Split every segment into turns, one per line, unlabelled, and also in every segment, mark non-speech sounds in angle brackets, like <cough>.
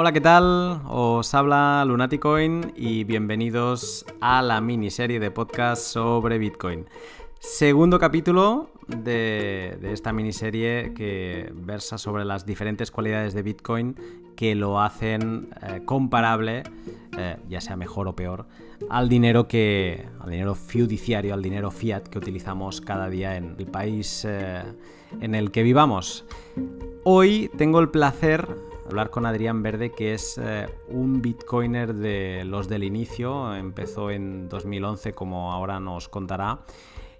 Hola, ¿qué tal? Os habla Lunaticoin y bienvenidos a la miniserie de podcast sobre Bitcoin. Segundo capítulo de, esta miniserie que versa sobre las diferentes cualidades de Bitcoin que lo hacen eh, comparable, eh, ya sea mejor o peor, al dinero que. al dinero fiduciario, al dinero fiat que utilizamos cada día en el país eh, en el que vivamos. Hoy tengo el placer de hablar con Adrián Verde, que es un bitcoiner de los del inicio, empezó en 2011 como ahora nos contará.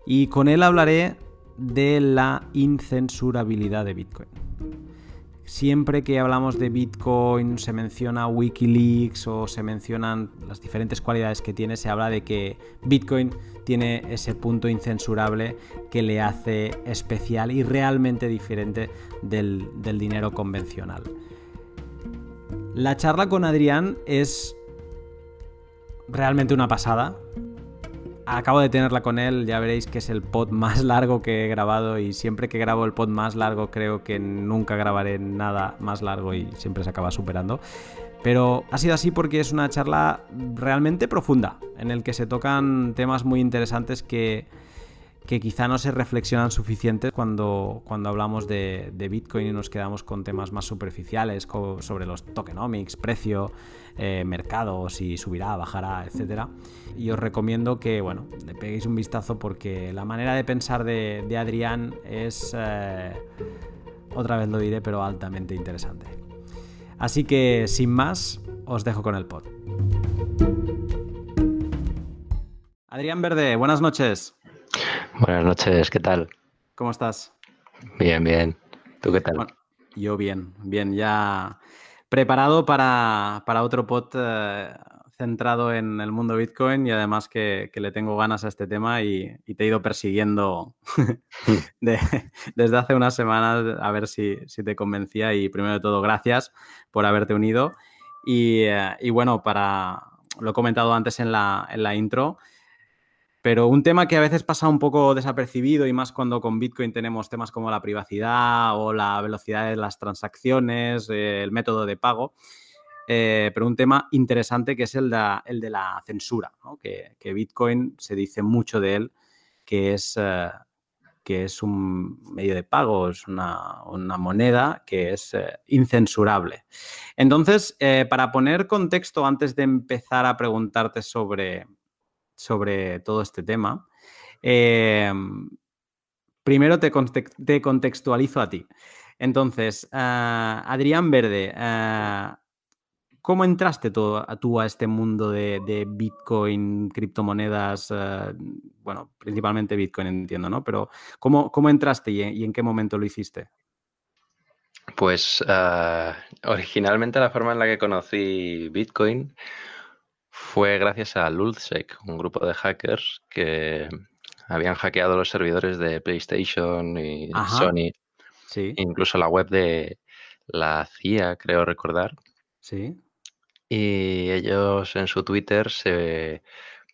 Y con él hablaré de la incensurabilidad de Bitcoin. Siempre que hablamos de Bitcoin se menciona Wikileaks o se mencionan las diferentes cualidades que tiene, se habla de que Bitcoin tiene ese punto incensurable que le hace especial y realmente diferente del, del dinero convencional. La charla con Adrián es realmente una pasada acabo de tenerla con él, ya veréis que es el pod más largo que he grabado y siempre que grabo el pod más largo creo que nunca grabaré nada más largo y siempre se acaba superando. Pero ha sido así porque es una charla realmente profunda, en el que se tocan temas muy interesantes que, que quizá no se reflexionan suficientes cuando, cuando hablamos de, Bitcoin y nos quedamos con temas más superficiales sobre los tokenomics, precio, eh, mercado, si subirá, bajará, etc. Y os recomiendo que bueno, le peguéis un vistazo porque la manera de pensar de, Adrián es, eh, otra vez lo diré, pero altamente interesante. Así que sin más, os dejo con el pod. Adrián Verde, buenas noches.
Buenas noches, ¿qué tal?
¿Cómo estás?
Bien, bien. ¿Tú qué tal?
yo bien, bien, ya preparado para, otro pod eh, centrado en el mundo Bitcoin y además que, le tengo ganas a este tema y, te he ido persiguiendo <laughs> desde hace unas semanas a ver si, te convencía y primero de todo gracias por haberte unido y, eh, bueno, para, lo he comentado antes en la, en la intro, pero un tema que a veces pasa un poco desapercibido y más cuando con Bitcoin tenemos temas como la privacidad o la velocidad de las transacciones, eh, el método de pago. Eh, pero un tema interesante que es el de, la censura, que, Bitcoin se dice mucho de él, que es, eh, que es un medio de pago, es una moneda que es incensurable. Entonces, para poner contexto antes de empezar a preguntarte sobre, sobre todo este tema. Em, primero te, contextualizo a ti. Entonces, ah, Adrián Verde, ah, ¿cómo entraste tú, a este mundo de, Bitcoin, criptomonedas? Ah, bueno, principalmente Bitcoin, entiendo, ¿no? Pero ¿cómo, cómo entraste y en, qué momento lo hiciste?
Pues originalmente la forma en la que conocí Bitcoin fue gracias a Lulzsec, un grupo de hackers que habían hackeado los servidores de PlayStation y Sony. Sí. Incluso la web de la CIA, creo recordar.
Sí.
Y ellos en su Twitter se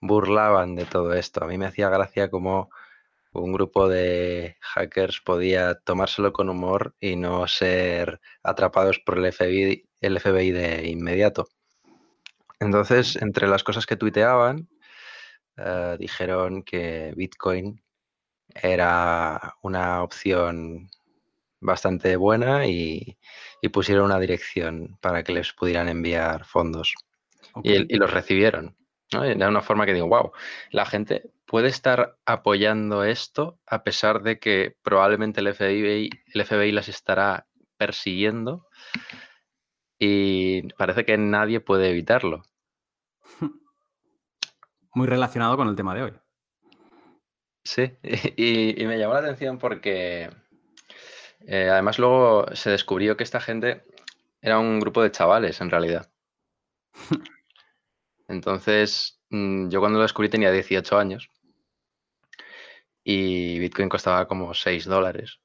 burlaban de todo esto. A mí me hacía gracia cómo un grupo de hackers podía tomárselo con humor y no ser atrapados por el FBI, el FBI de inmediato. Entonces, entre las cosas que tuiteaban, eh, dijeron que Bitcoin era una opción bastante buena y, pusieron una dirección para que les pudieran enviar fondos. Y, los recibieron. De una forma que digo, wow, la gente puede estar apoyando esto a pesar de que probablemente el FBI, el FBI las estará persiguiendo y parece que nadie puede evitarlo. <laughs>
Muy relacionado con el tema de hoy.
Sí, <laughs> y, me llamó la atención porque eh, además luego se descubrió que esta gente era un grupo de chavales en realidad. <laughs> Entonces, mm, yo cuando lo descubrí tenía 18 años y Bitcoin costaba como 6 dólares.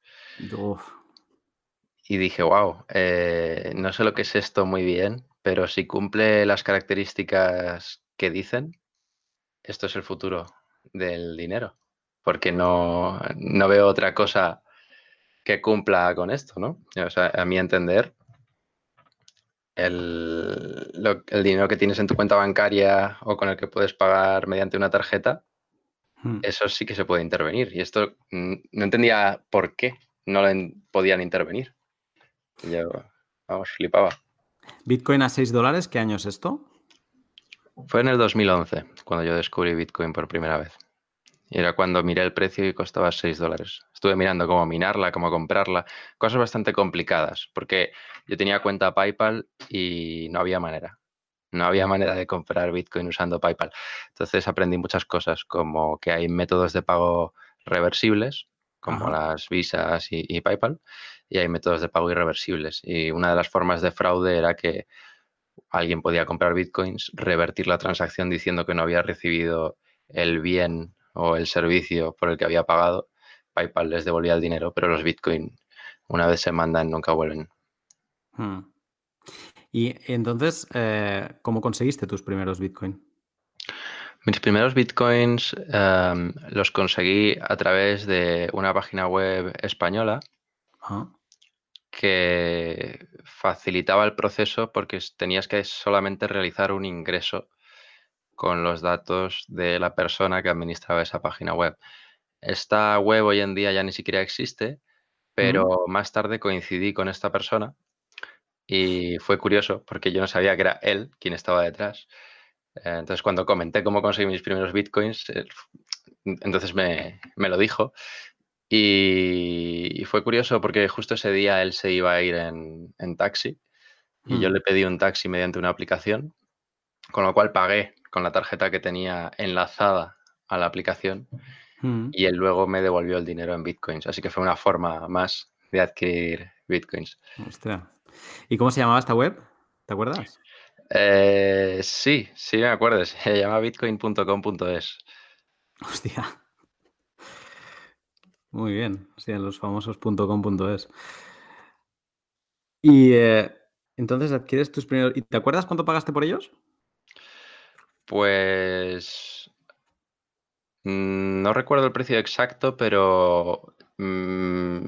Y dije, wow, eh, no sé lo que es esto muy bien, pero si cumple las características que dicen, esto es el futuro del dinero, porque no, veo otra cosa que cumpla con esto, ¿no? O sea, a mi entender, el, dinero que tienes en tu cuenta bancaria o con el que puedes pagar mediante una tarjeta, hmm. eso sí que se puede intervenir. Y esto mm, no entendía por qué no podían intervenir. Yo, vamos, flipaba.
Bitcoin a 6 dólares, ¿qué año es esto?
Fue en el 2011 cuando yo descubrí Bitcoin por primera vez. Y era cuando miré el precio y costaba 6 dólares. Estuve mirando cómo minarla, cómo comprarla, cosas bastante complicadas, porque yo tenía cuenta PayPal y no había manera. No había manera de comprar Bitcoin usando PayPal. Entonces aprendí muchas cosas, como que hay métodos de pago reversibles, como las visas y, PayPal, y hay métodos de pago irreversibles. Y una de las formas de fraude era que alguien podía comprar bitcoins, revertir la transacción diciendo que no había recibido el bien o el servicio por el que había pagado, PayPal les devolvía el dinero, pero los Bitcoin, una vez se mandan, nunca vuelven. Hmm.
Y entonces, eh, ¿cómo conseguiste tus primeros Bitcoin?
Mis primeros Bitcoins em, los conseguí a través de una página web española que facilitaba el proceso porque tenías que solamente realizar un ingreso con los datos de la persona que administraba esa página web. Esta web hoy en día ya ni siquiera existe, pero más tarde coincidí con esta persona y fue curioso porque yo no sabía que era él quien estaba detrás. Eh, entonces, cuando comenté cómo conseguí mis primeros bitcoins, entonces me, lo dijo. Y, fue curioso porque justo ese día él se iba a ir en, taxi y yo mm. le pedí un taxi mediante una aplicación, con lo cual pagué con la tarjeta que tenía enlazada a la aplicación mm. y él luego me devolvió el dinero en bitcoins. Así que fue una forma más de adquirir bitcoins.
¿Y cómo se llamaba esta web? ¿Te acuerdas?
Eh, sí, sí me acuerdo. Se <laughs> llama bitcoin.com.es.
Hostia. Muy bien. Hostia, los famosos .com.es. Y eh, entonces adquieres tus primeros... ¿Y te acuerdas cuánto pagaste por ellos?
Pues mm, no recuerdo el precio exacto, pero mm,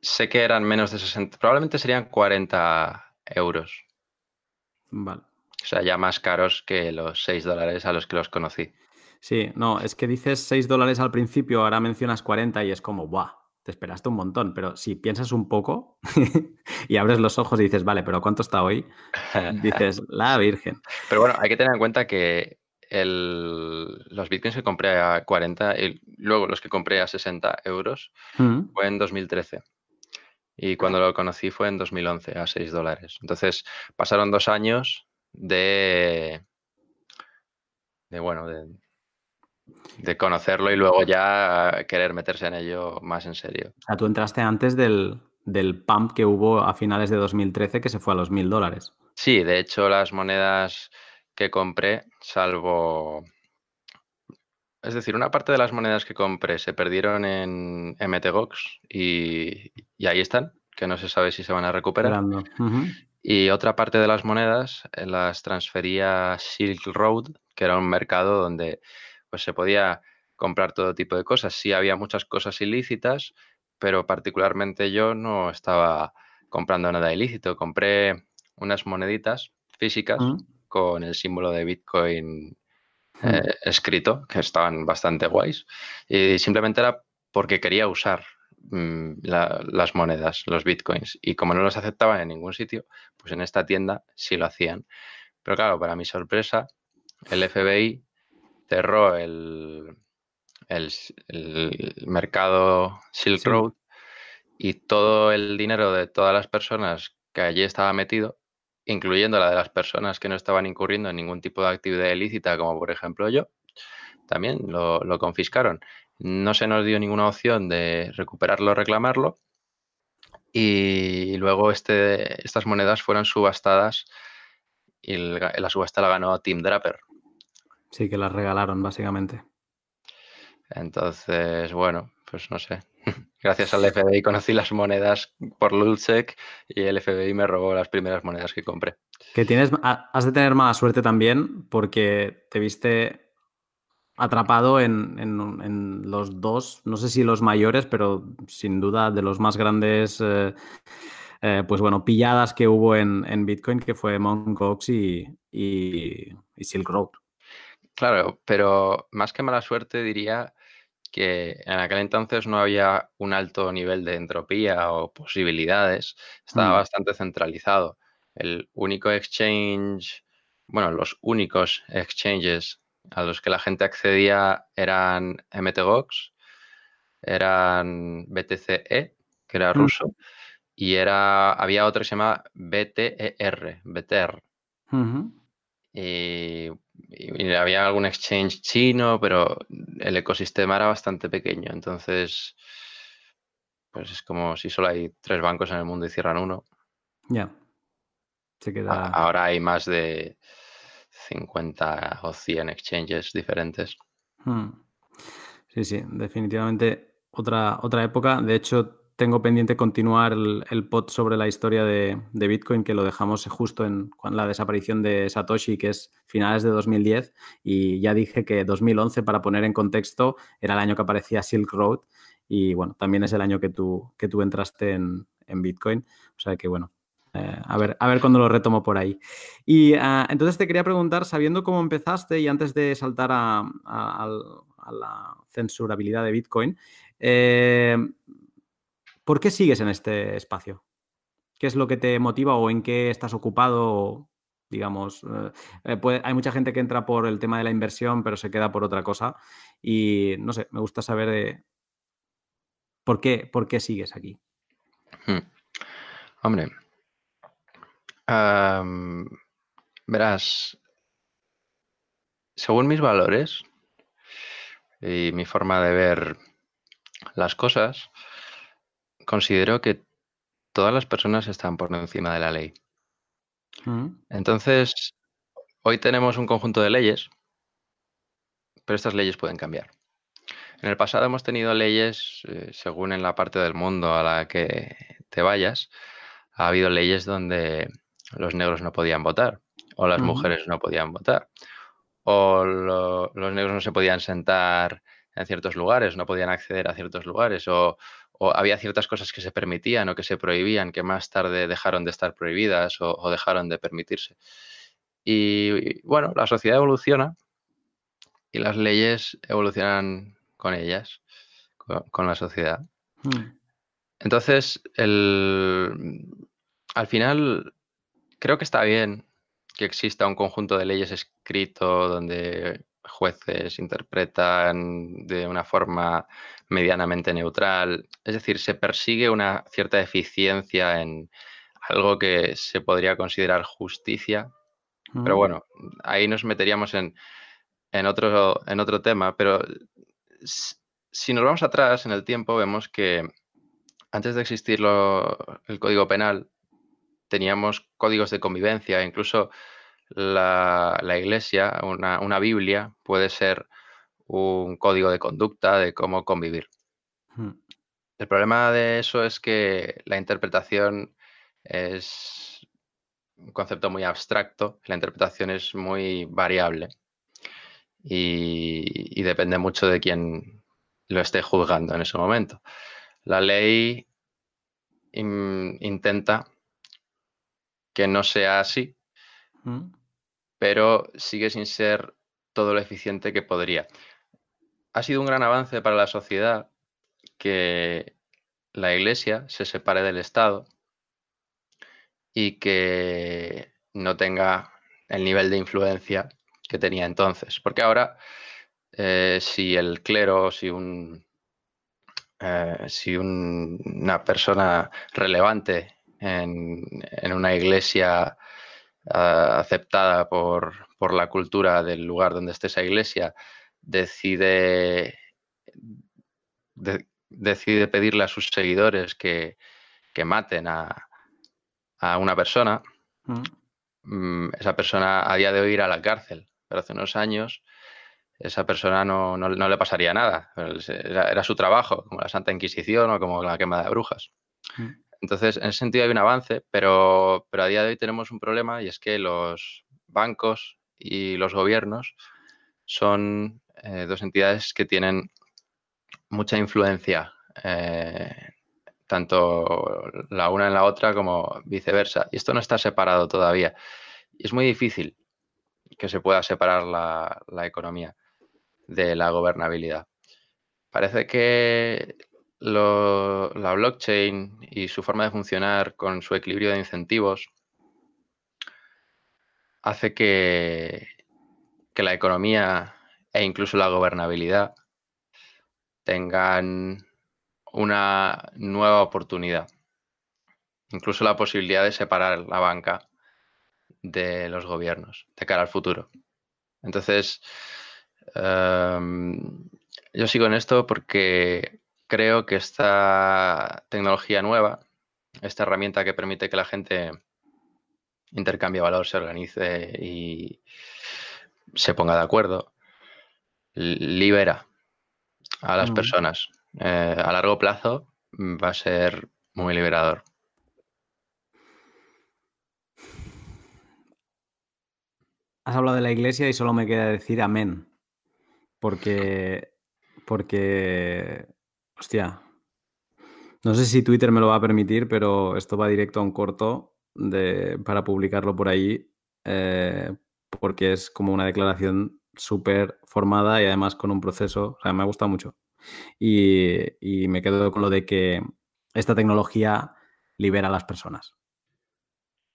sé que eran menos de 60, probablemente serían 40 euros.
Vale.
O sea, ya más caros que los 6 dólares a los que los conocí.
Sí, no, es que dices 6 dólares al principio, ahora mencionas 40 y es como, ¡buah! Te esperaste un montón, pero si piensas un poco <laughs> y abres los ojos y dices, vale, pero ¿cuánto está hoy? Dices, <laughs> la Virgen.
Pero bueno, hay que tener en cuenta que los bitcoins que compré a 40 y luego los que compré a 60 euros mm. fue en 2013. Y cuando lo conocí fue en 2011, a 6 dólares. Entonces pasaron dos años de, de bueno, de, de conocerlo y luego ya querer meterse en ello más en serio.
O sea, tú entraste antes del, del pump que hubo a finales de 2013 que se fue a los mil dólares.
Sí, de hecho las monedas que compré, salvo... Es decir, una parte de las monedas que compré se perdieron en MTGOX y, y ahí están, que no se sabe si se van a recuperar. Y otra parte de las monedas eh, las transfería Silk Road, que era un mercado donde pues, se podía comprar todo tipo de cosas. Sí había muchas cosas ilícitas, pero particularmente yo no estaba comprando nada ilícito. Compré unas moneditas físicas con el símbolo de Bitcoin. Eh, escrito, que estaban bastante guays. Y simplemente era porque quería usar mm, las monedas, los Bitcoins. Y como no los aceptaban en ningún sitio, pues en esta tienda sí lo hacían. Pero claro, para mi sorpresa, el FBI cerró el, el, mercado Silk Road y todo el dinero de todas las personas que allí estaba metido, incluyendo la de las personas que no estaban incurriendo en ningún tipo de actividad ilícita, como por ejemplo yo, también lo, confiscaron. No se nos dio ninguna opción de recuperarlo o reclamarlo. Y luego este, estas monedas fueron subastadas y la subasta la ganó Tim Draper.
Sí, que las regalaron, básicamente.
Entonces, bueno, pues no sé. <laughs> Gracias al FBI conocí las monedas por Lulzek y el FBI me robó las primeras monedas que compré.
Que tienes, has de tener mala suerte también porque te viste atrapado en, los dos, no sé si los mayores, pero sin duda de los más grandes eh, eh, pues bueno, pilladas que hubo en, Bitcoin, que fue Mt. Gox y, y, Silk Road.
Claro, pero más que mala suerte diría que en aquel entonces no había un alto nivel de entropía o posibilidades, estaba mm. bastante centralizado. El único exchange, bueno, los únicos exchanges a los que la gente accedía eran MTGOX, eran BTCE, que era mm. ruso, y era, había otro que se llama BTER, BTR. y, había algún exchange chino, pero el ecosistema era bastante pequeño. Entonces, pues es como si solo hay tres bancos en el mundo y cierran uno.
Ya. Se queda...
Ahora hay más de 50 o 100 exchanges diferentes.
Hmm. Sí, sí, definitivamente otra, otra época. De hecho, tengo pendiente continuar el, pod sobre la historia de, Bitcoin, que lo dejamos justo en, la desaparición de Satoshi, que es finales de 2010. Y ya dije que 2011, para poner en contexto, era el año que aparecía Silk Road. Y bueno, también es el año que tú, que tú entraste en, en Bitcoin. O sea que bueno, eh, a, ver, a ver cuándo lo retomo por ahí. Y ah, entonces te quería preguntar, sabiendo cómo empezaste y antes de saltar a, la censurabilidad de Bitcoin, eh, ¿por qué sigues en este espacio? ¿Qué es lo que te motiva o en qué estás ocupado? digamos, eh, hay mucha gente que entra por el tema de la inversión, pero se queda por otra cosa. Y no sé, me gusta saber por qué, por qué sigues aquí.
Hmm. Hombre, verás, según mis valores y mi forma de ver las cosas, considero que todas las personas están por encima de la ley. Mm. Entonces, hoy tenemos un conjunto de leyes, pero estas leyes pueden cambiar. En el pasado hemos tenido leyes, eh, según en la parte del mundo a la que te vayas, ha habido leyes donde los negros no podían votar, o las mujeres no podían votar, o los negros no se podían sentar en ciertos lugares, no podían acceder a ciertos lugares, o, había ciertas cosas que se permitían o que se prohibían, que más tarde dejaron de estar prohibidas o, dejaron de permitirse. Y, bueno, la sociedad evoluciona y las leyes evolucionan con ellas, con, la sociedad. Mm. Entonces, al final, creo que está bien que exista un conjunto de leyes escrito donde jueces interpretan de una forma medianamente neutral. Es decir, se persigue una cierta eficiencia en algo que se podría considerar justicia. Pero mm. bueno, ahí nos meteríamos en, otro, en otro tema. Pero si nos vamos atrás en el tiempo, vemos que antes de existir el Código Penal, teníamos códigos de convivencia, incluso la, iglesia, una, Biblia, puede ser un código de conducta de cómo convivir. Hmm. El problema de eso es que la interpretación es un concepto muy abstracto, la interpretación es muy variable y, depende mucho de quién lo esté juzgando en ese momento. La ley intenta que no sea así, mm. Pero sigue sin ser todo lo eficiente que podría. Ha sido un gran avance para la sociedad que la Iglesia se separe del Estado y que no tenga el nivel de influencia que tenía entonces. Porque ahora, eh, si el clero, si eh, una persona relevante en, una iglesia aceptada por, la cultura del lugar donde esté esa iglesia, decide, decide pedirle a sus seguidores que, maten a, una persona, mm. Mm, esa persona a día de hoy irá a la cárcel, pero hace unos años esa persona no, le pasaría nada. Era, su trabajo, como la Santa Inquisición o como la quema de brujas. Mm. Entonces, en ese sentido hay un avance, pero, pero a día de hoy tenemos un problema y es que los bancos y los gobiernos son eh, dos entidades que tienen mucha influencia eh, tanto la una en la otra como viceversa. Y esto no está separado todavía. Y es muy difícil que se pueda separar la, economía de la gobernabilidad. Parece que la blockchain y su forma de funcionar con su equilibrio de incentivos hace que, que la economía e incluso la gobernabilidad tengan una nueva oportunidad. Incluso la posibilidad de separar la banca de los gobiernos de cara al futuro. Entonces, em, yo sigo en esto porque creo que esta tecnología nueva, esta herramienta que permite que la gente intercambie valor, se organice y se ponga de acuerdo, libera a las mm. personas. Eh, a largo plazo va a ser muy liberador.
Has hablado de la iglesia y solo me queda decir amén. Porque. Porque. Hostia. No sé si Twitter me lo va a permitir, pero esto va directo a un corto de, para publicarlo por ahí. Eh, porque es como una declaración súper formada y además con un proceso. O sea, me ha gustado mucho. Y, me quedo con lo de que esta tecnología libera a las personas.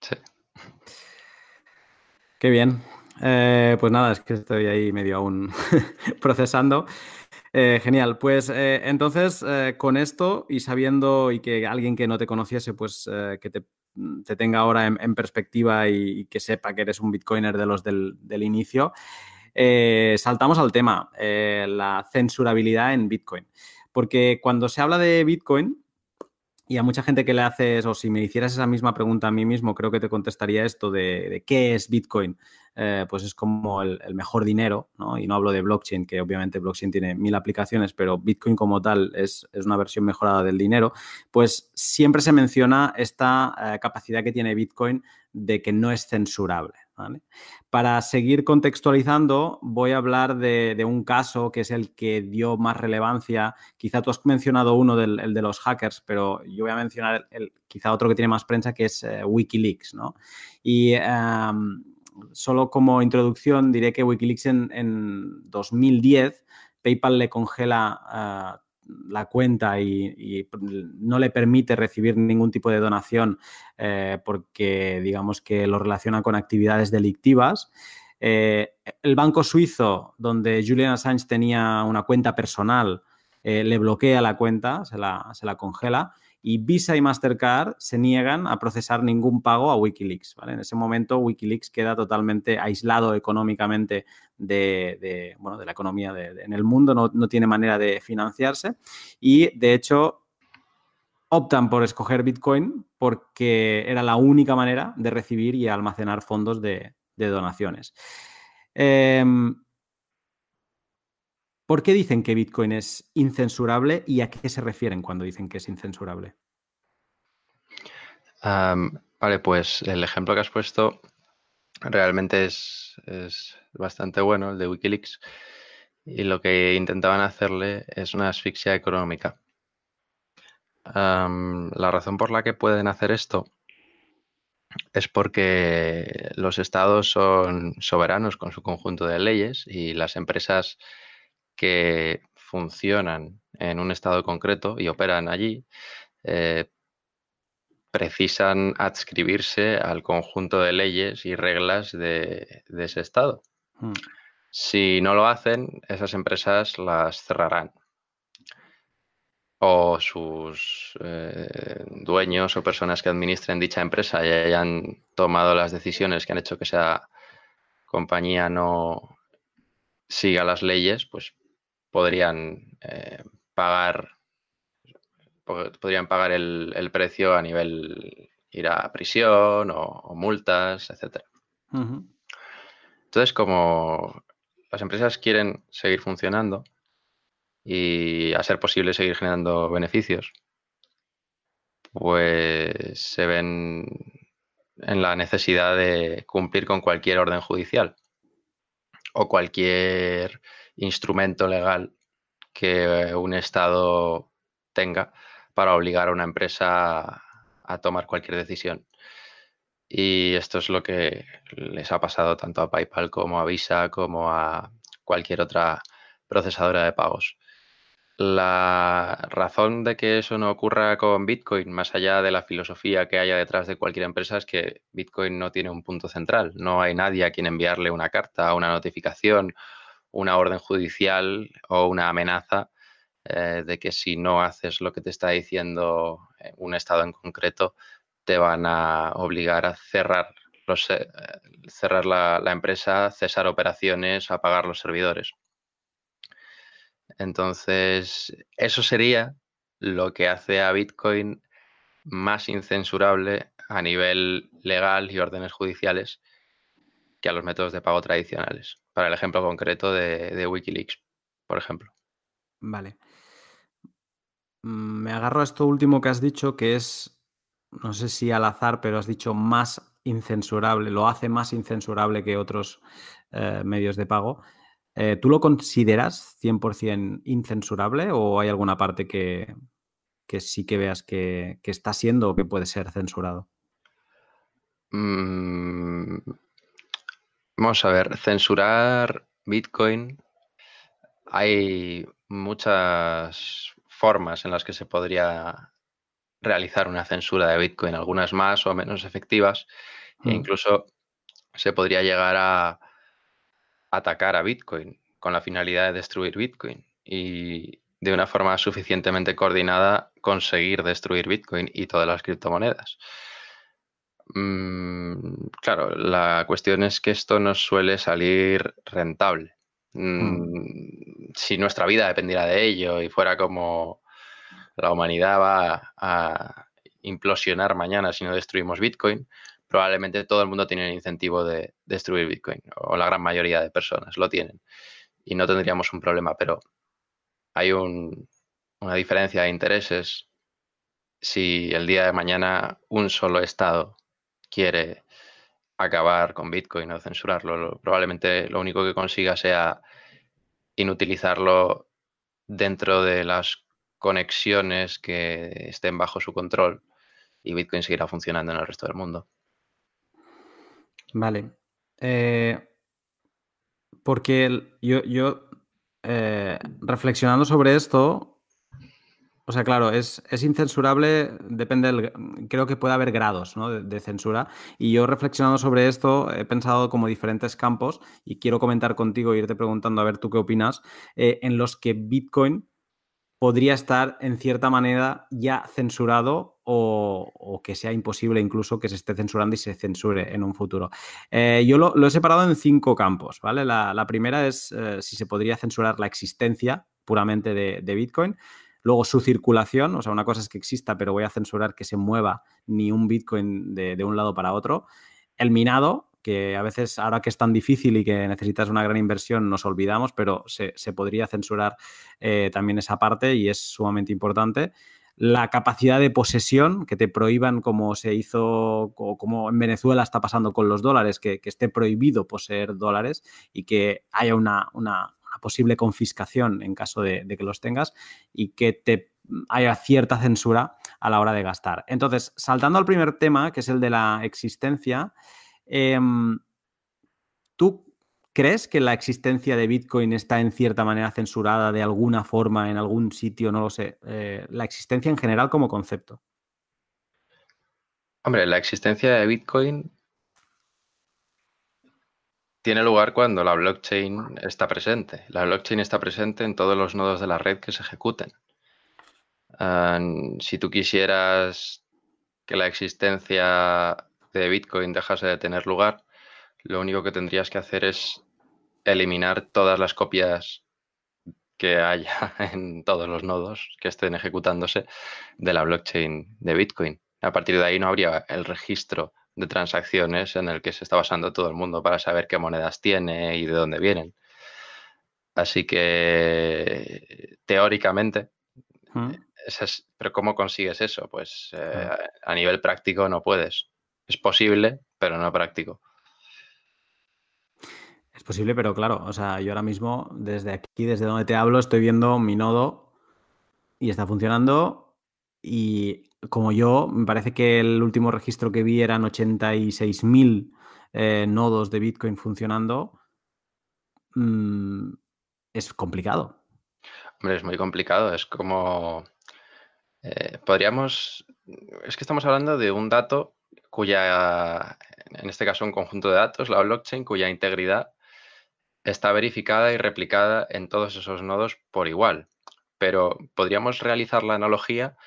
Sí.
Qué bien. Eh, pues nada, es que estoy ahí medio aún <laughs> procesando. Eh, genial. Pues eh, entonces, con esto y sabiendo y que alguien que no te conociese, pues que te, tenga ahora en, perspectiva y, que sepa que eres un bitcoiner de los del, inicio, eh, saltamos al tema, eh, la censurabilidad en Bitcoin. Porque cuando se habla de Bitcoin, y a mucha gente que le haces, o si me hicieras esa misma pregunta a mí mismo, creo que te contestaría esto de, qué es Bitcoin. Eh, pues es como el, mejor dinero, ¿no? Y no hablo de blockchain, que obviamente blockchain tiene mil aplicaciones, pero Bitcoin como tal es, una versión mejorada del dinero. Pues siempre se menciona esta capacidad que tiene Bitcoin de que no es censurable. Para seguir contextualizando, voy a hablar de, un caso que es el que dio más relevancia. Quizá tú has mencionado uno del el de los hackers, pero yo voy a mencionar el, quizá otro que tiene más prensa, que es eh, Wikileaks. ¿no? Y em, solo como introducción diré que Wikileaks en, 2010, PayPal le congela... Uh, la cuenta y, no le permite recibir ningún tipo de donación eh, porque digamos que lo relaciona con actividades delictivas. Eh, el banco suizo, donde Julian Assange tenía una cuenta personal, eh, le bloquea la cuenta, se la congela y Visa y Mastercard se niegan a procesar ningún pago a Wikileaks. En ese momento Wikileaks queda totalmente aislado económicamente de, bueno, de la economía en el mundo, no, tiene manera de financiarse y de hecho optan por escoger Bitcoin porque era la única manera de recibir y almacenar fondos de, donaciones. Em, ¿Por qué dicen que Bitcoin es incensurable y a qué se refieren cuando dicen que es incensurable?
vale, pues el ejemplo que has puesto realmente es, bastante bueno, el de Wikileaks, y lo que intentaban hacerle es una asfixia económica. la razón por la que pueden hacer esto es porque los estados son soberanos con su conjunto de leyes y las empresas que funcionan en un estado concreto y operan allí, eh, precisan adscribirse al conjunto de leyes y reglas de, ese estado. Mm. Si no lo hacen, esas empresas las cerrarán. O sus eh, dueños o personas que administren dicha empresa y hayan tomado las decisiones que han hecho que esa compañía no siga las leyes, pues podrían eh, pagar podrían pagar el, precio a nivel ir a prisión o, multas, etcétera. Entonces, como las empresas quieren seguir funcionando y a ser posible seguir generando beneficios, pues se ven en la necesidad de cumplir con cualquier orden judicial o cualquier instrumento legal que un Estado tenga para obligar a una empresa a tomar cualquier decisión. Y esto es lo que les ha pasado tanto a PayPal como a Visa como a cualquier otra procesadora de pagos. La razón de que eso no ocurra con Bitcoin, más allá de la filosofía que haya detrás de cualquier empresa, es que Bitcoin no tiene un punto central. No hay nadie a quien enviarle una carta, una notificación, una orden judicial o una amenaza eh, de que si no haces lo que te está diciendo eh, un estado en concreto, te van a obligar a cerrar, los, eh, cerrar la, la, empresa, cesar operaciones, apagar los servidores. Entonces, eso sería lo que hace a Bitcoin más incensurable a nivel legal y órdenes judiciales que a los métodos de pago tradicionales. Para el ejemplo concreto de, de Wikileaks, por ejemplo.
Vale. Mm, me agarro a esto último que has dicho, que es no sé si al azar, pero has dicho más incensurable, lo hace más incensurable que otros eh, medios de pago. Eh, ¿Tú lo consideras 100% incensurable o hay alguna parte que, sí que veas que, está siendo o que puede ser censurado?
Mm, vamos a ver, censurar Bitcoin hay muchas formas en las que se podría realizar una censura de Bitcoin, algunas más o menos efectivas, e mm. incluso se podría llegar a atacar a Bitcoin con la finalidad de destruir Bitcoin y de una forma suficientemente coordinada conseguir destruir Bitcoin y todas las criptomonedas. Mm, claro, la cuestión es que esto no suele salir rentable. Mm, si nuestra vida dependiera de ello y fuera como la humanidad va a implosionar mañana si no destruimos Bitcoin, probablemente todo el mundo tiene el incentivo de destruir Bitcoin, o la gran mayoría de personas lo tienen, y no tendríamos un problema, pero hay una diferencia de intereses si el día de mañana un solo Estado quiere acabar con Bitcoin o censurarlo, probablemente lo único que consiga sea inutilizarlo dentro de las conexiones que estén bajo su control y Bitcoin seguirá funcionando en el resto del mundo.
Vale. Eh, porque yo, yo eh, reflexionando sobre esto, o sea, claro, es, incensurable, depende del, creo que puede haber grados de, censura. Y yo reflexionando sobre esto, he pensado como diferentes campos y quiero comentar contigo e irte preguntando a ver tú qué opinas, eh, en los que Bitcoin podría estar en cierta manera ya censurado o, que sea imposible incluso que se esté censurando y se censure en un futuro. Eh, yo lo, he separado en cinco campos, ¿vale? La, primera es eh, si se podría censurar la existencia puramente de, Bitcoin. Luego su circulación, o sea, una cosa es que exista, pero voy a censurar que se mueva ni un Bitcoin de, de un lado para otro. El minado, que a veces ahora que es tan difícil y que necesitas una gran inversión nos olvidamos, pero se, podría censurar eh, también esa parte y es sumamente importante. La capacidad de posesión, que te prohíban como se hizo, o como en Venezuela está pasando con los dólares, que, esté prohibido poseer dólares y que haya una, posible confiscación en caso de, que los tengas y que te haya cierta censura a la hora de gastar. Entonces, saltando al primer tema, que es el de la existencia, Em, ¿Tú crees que la existencia de Bitcoin está en cierta manera censurada de alguna forma en algún sitio? No lo sé. Eh, la existencia en general como concepto.
Hombre, la existencia de Bitcoin tiene lugar cuando la blockchain está presente. La blockchain está presente en todos los nodos de la red que se ejecuten. si tú quisieras que la existencia de Bitcoin dejase de tener lugar, lo único que tendrías que hacer es eliminar todas las copias que haya <laughs> en todos los nodos que estén ejecutándose de la blockchain de Bitcoin. A partir de ahí no habría el registro de transacciones en el que se está basando todo el mundo para saber qué monedas tiene y de dónde vienen. Así que teóricamente, mm. pero ¿cómo consigues eso? Pues eh, a nivel práctico no puedes. Es posible, pero no práctico.
Es posible, pero claro, o sea, yo ahora mismo desde aquí, desde donde te hablo, estoy viendo mi nodo y está funcionando y como yo, me parece que el último registro que vi eran 86.000 eh, nodos de Bitcoin funcionando. Mm, es complicado.
Hombre, es muy complicado. Es como. Eh, podríamos. Es que estamos hablando de un dato cuya. En este caso, un conjunto de datos, la blockchain, cuya integridad está verificada y replicada en todos esos nodos por igual. Pero podríamos realizar la analogía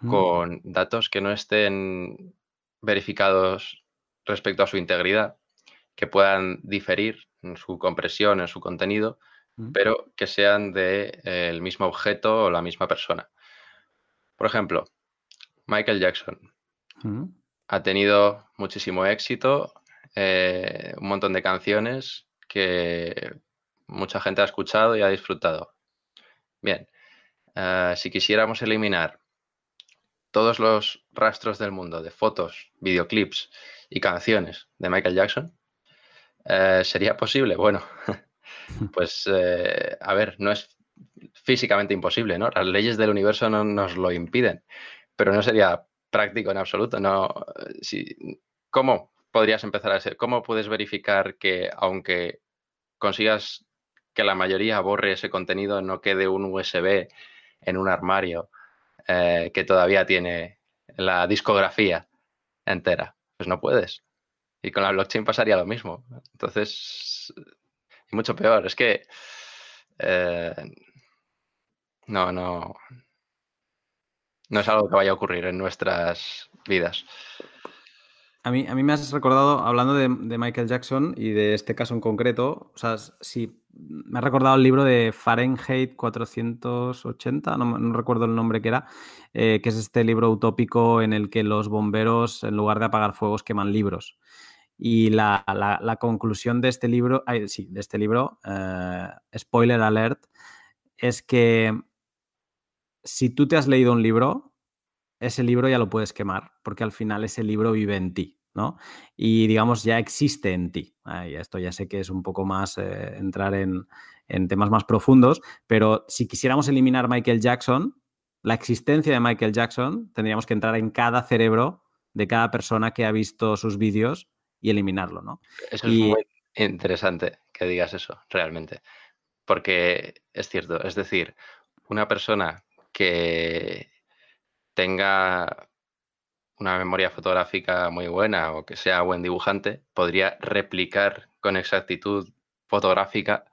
mm. con datos que no estén verificados respecto a su integridad, que puedan diferir en su compresión, en su contenido, mm. pero que sean del de, eh, mismo objeto o la misma persona. Por ejemplo, Michael Jackson mm. ha tenido muchísimo éxito, eh, un montón de canciones que mucha gente ha escuchado y ha disfrutado. Bien, eh, si quisiéramos eliminar todos los rastros del mundo de fotos, videoclips y canciones de Michael Jackson, eh, ¿sería posible? Bueno, <laughs> pues eh, a ver, no es físicamente imposible, ¿no? Las leyes del universo no nos lo impiden, pero no sería práctico en absoluto. No, si, ¿Cómo podrías empezar a ser? ¿Cómo puedes verificar que aunque consigas que la mayoría borre ese contenido, no quede un USB en un armario eh, que todavía tiene la discografía entera? Pues no puedes. Y con la blockchain pasaría lo mismo. Entonces, y mucho peor. Es que eh, no, no, no es algo que vaya a ocurrir en nuestras vidas.
A mí, a mí me has recordado, hablando de, Michael Jackson y de este caso en concreto, o sea, sí, me ha recordado el libro de Fahrenheit 480, no, recuerdo el nombre que era, eh, que es este libro utópico en el que los bomberos, en lugar de apagar fuegos, queman libros. Y la, conclusión de este libro, sí, de este libro, eh, spoiler alert, es que si tú te has leído un libro, ese libro ya lo puedes quemar, porque al final ese libro vive en ti, ¿no? Y digamos, ya existe en ti. Y esto ya sé que es un poco más eh, entrar en, temas más profundos, pero si quisiéramos eliminar Michael Jackson, la existencia de Michael Jackson, tendríamos que entrar en cada cerebro de cada persona que ha visto sus vídeos y eliminarlo, ¿no?
Eso es muy interesante que digas eso, realmente. Porque es cierto, es decir, una persona que tenga una memoria fotográfica muy buena o que sea buen dibujante, podría replicar con exactitud fotográfica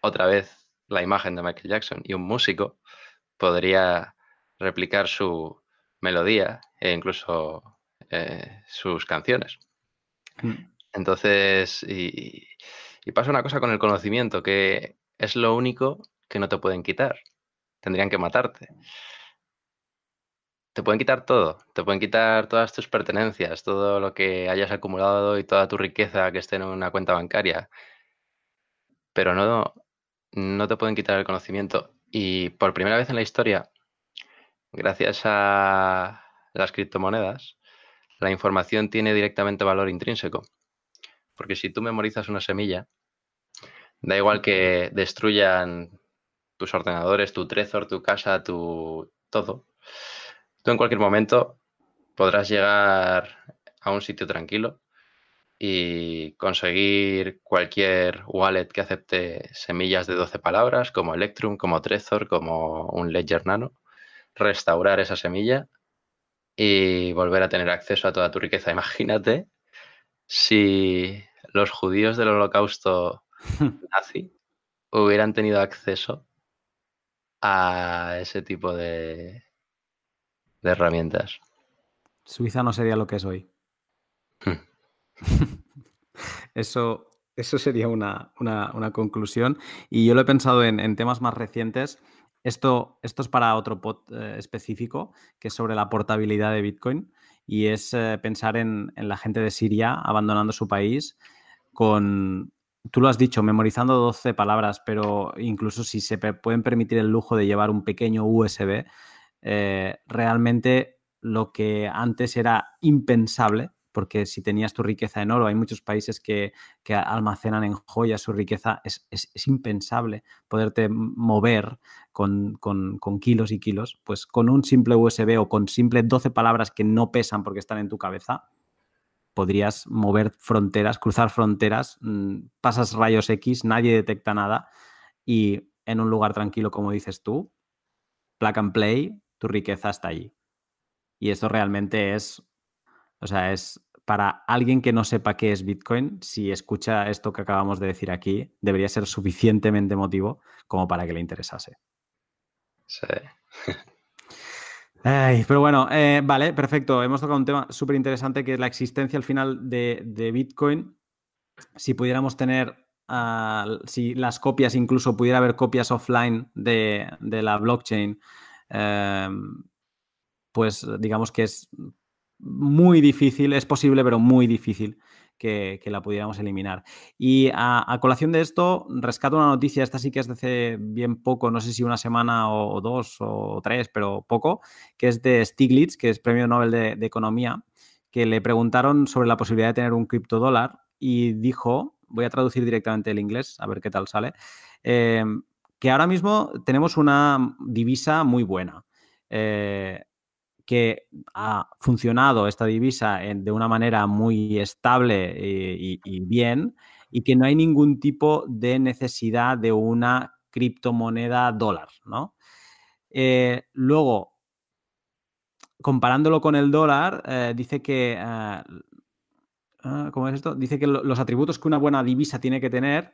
otra vez la imagen de Michael Jackson. Y un músico podría replicar su melodía e incluso eh, sus canciones. Mm. Entonces, y, y pasa una cosa con el conocimiento, que es lo único que no te pueden quitar. Tendrían que matarte te pueden quitar todo, te pueden quitar todas tus pertenencias, todo lo que hayas acumulado y toda tu riqueza que esté en una cuenta bancaria, pero no, no te pueden quitar el conocimiento. Y por primera vez en la historia, gracias a las criptomonedas, la información tiene directamente valor intrínseco. Porque si tú memorizas una semilla, da igual que destruyan tus ordenadores, tu Trezor, tu casa, tu todo en cualquier momento podrás llegar a un sitio tranquilo y conseguir cualquier wallet que acepte semillas de 12 palabras, como Electrum, como Trezor, como un Ledger Nano, restaurar esa semilla y volver a tener acceso a toda tu riqueza. <laughs> Imagínate si los judíos del holocausto <laughs> nazi hubieran tenido acceso a ese tipo de, de herramientas.
Suiza no sería lo que es hoy. Hmm. <laughs> eso, eso sería una, conclusión. Y yo lo he pensado en, temas más recientes. Esto, esto, es para otro pod eh, específico, que es sobre la portabilidad de Bitcoin. Y es eh, pensar en, en, la gente de Siria abandonando su país con, tú lo has dicho, memorizando 12 palabras, pero incluso si se pueden permitir el lujo de llevar un pequeño USB, eh, realmente lo que antes era impensable, porque si tenías tu riqueza en oro, hay muchos países que, almacenan en joyas su riqueza, es, impensable poderte mover con, con, kilos y kilos, pues con un simple USB o con simple 12 palabras que no pesan porque están en tu cabeza, podrías mover fronteras, cruzar fronteras, mm, pasas rayos X, nadie detecta nada y en un lugar tranquilo, como dices tú, plug and play, tu riqueza está allí. Y esto realmente es, o sea, es para alguien que no sepa qué es Bitcoin, si escucha esto que acabamos de decir aquí, debería ser suficientemente motivo como para que le interesase.
Sí. <laughs>
pero bueno, eh, vale, perfecto. Hemos tocado un tema súper interesante que es la existencia al final de, Bitcoin. Si pudiéramos tener, ah, si las copias, incluso pudiera haber copias offline de, la blockchain, em, pues digamos que es muy difícil, es posible, pero muy difícil que, la pudiéramos eliminar. Y a, colación de esto, rescato una noticia, esta sí que es de hace bien poco, no sé si una semana o, dos o tres, pero poco, que es de Stiglitz, que es Premio Nobel de, Economía, que le preguntaron sobre la posibilidad de tener un criptodólar y dijo, voy a traducir directamente el inglés, a ver qué tal sale, eh, que ahora mismo tenemos una divisa muy buena. Eh, que ha funcionado esta divisa de una manera muy estable eh, y, bien y que no hay ningún tipo de necesidad de una criptomoneda dólar, ¿no? Eh, luego, comparándolo con el dólar, dice que... Ah, ¿Cómo es esto? Dice que los atributos que una buena divisa tiene que tener,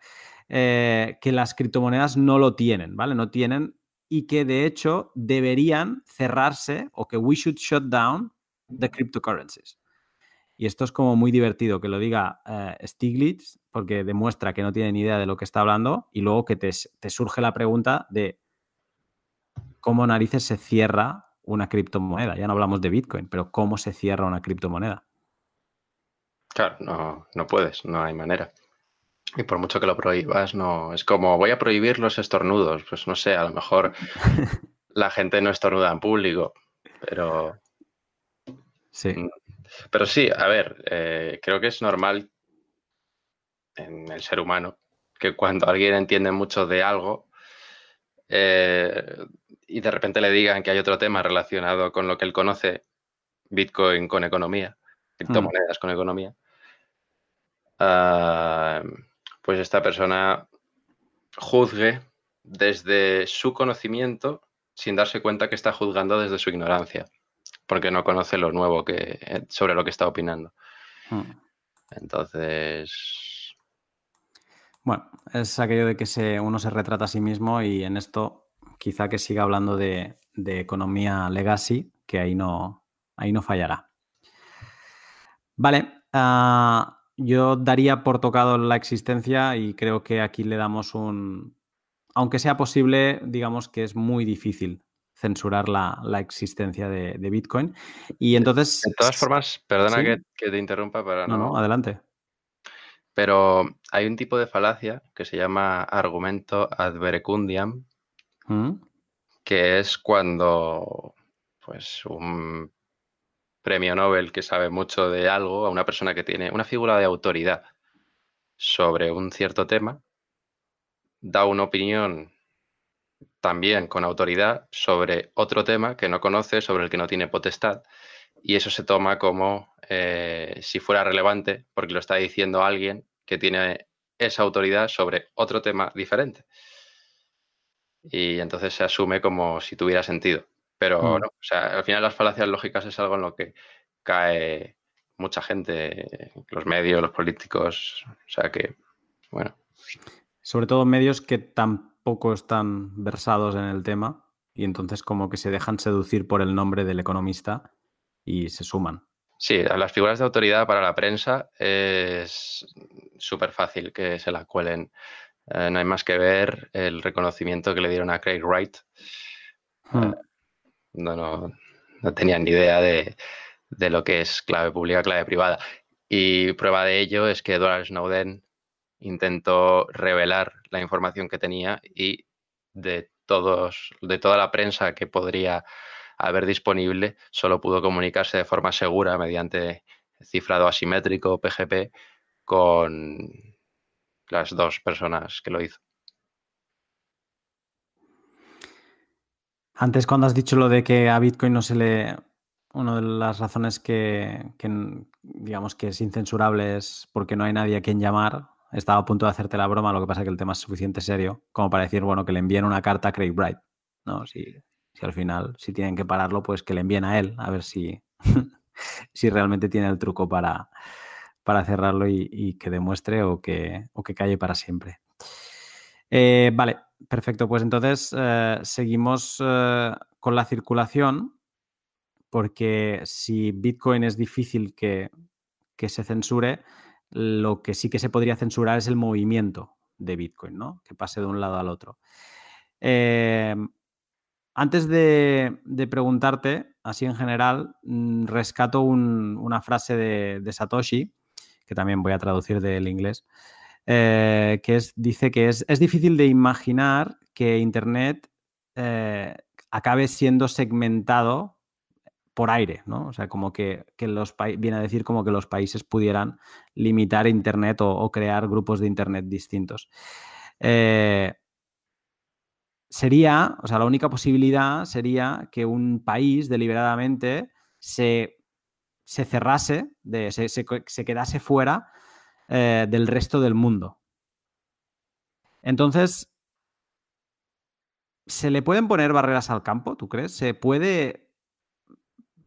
que las criptomonedas no lo tienen, ¿vale? No tienen y que de hecho deberían cerrarse o que we should shut down the cryptocurrencies. Y esto es como muy divertido que lo diga eh, Stiglitz porque demuestra que no tiene ni idea de lo que está hablando y luego que te, surge la pregunta de cómo narices se cierra una criptomoneda. Ya no hablamos de Bitcoin, pero cómo se cierra una criptomoneda.
Claro, no, no puedes, no hay manera. Y por mucho que lo prohíbas, no. Es como voy a prohibir los estornudos. Pues no sé, a lo mejor <laughs> la gente no estornuda en público, pero.
Sí.
Mm, pero sí, a ver, eh, creo que es normal en el ser humano que cuando alguien entiende mucho de algo eh, y de repente le digan que hay otro tema relacionado con lo que él conoce, Bitcoin con economía, criptomonedas con economía, uh, pues esta persona juzgue desde su conocimiento sin darse cuenta que está juzgando desde su ignorancia, porque no conoce lo nuevo que, eh, sobre lo que está opinando. Hmm. Entonces...
Bueno, es aquello de que se, uno se retrata a sí mismo y en esto quizá que siga hablando de, economía legacy, que ahí no, ahí no fallará. Vale, uh, yo daría por tocado la existencia y creo que aquí le damos un... Aunque sea posible, digamos que es muy difícil censurar la, existencia de, Bitcoin. Y entonces...
De todas formas, perdona que, te interrumpa para
no... No, adelante.
Pero hay un tipo de falacia que se llama argumento ad verecundiam, ¿Mm? que es cuando pues un premio Nobel que sabe mucho de algo, a una persona que tiene una figura de autoridad sobre un cierto tema, da una opinión también con autoridad sobre otro tema que no conoce, sobre el que no tiene potestad, y eso se toma como eh, si fuera relevante, porque lo está diciendo alguien que tiene esa autoridad sobre otro tema diferente. Y entonces se asume como si tuviera sentido. Pero mm. no, o sea, al final las falacias lógicas es algo en lo que cae mucha gente, los medios, los políticos, o sea que, bueno.
Sobre todo medios que tampoco están versados en el tema y entonces como que se dejan seducir por el nombre del economista y se suman.
Sí, a las figuras de autoridad para la prensa es súper fácil que se la cuelen. Eh, no hay más que ver el reconocimiento que le dieron a Craig Wright. Hmm. Eh, no, no, no tenían ni idea de, lo que es clave pública, clave privada. Y prueba de ello es que Edward Snowden intentó revelar la información que tenía y de todos, de toda la prensa que podría haber disponible, solo pudo comunicarse de forma segura mediante cifrado asimétrico, PGP, con las dos personas que lo hizo.
Antes cuando has dicho lo de que a Bitcoin no se le... Una de las razones que, digamos que es incensurable es porque no hay nadie a quien llamar. Estaba a punto de hacerte la broma, lo que pasa es que el tema es suficiente serio como para decir, bueno, que le envíen una carta a Craig Bright. ¿no? Si, si al final, si tienen que pararlo, pues que le envíen a él, a ver si, <laughs> si realmente tiene el truco para, para cerrarlo y, que demuestre o que, o que calle para siempre. Eh, vale, perfecto. Pues entonces eh, seguimos eh, con la circulación, porque si Bitcoin es difícil que, se censure, lo que sí que se podría censurar es el movimiento de Bitcoin, ¿no? Que pase de un lado al otro. antes de, preguntarte, así en general, mm, rescato una frase de Satoshi que también voy a traducir del inglés, eh, que es, dice que es, difícil de imaginar que Internet eh, acabe siendo segmentado por aire, ¿no? O sea, como que, los viene a decir como que los países pudieran limitar Internet o, crear grupos de Internet distintos. Eh, sería, o sea, la única posibilidad sería que un país deliberadamente se se cerrase, de, se, quedase fuera eh, del resto del mundo. Entonces, ¿se le pueden poner barreras al campo, tú crees? ¿Se puede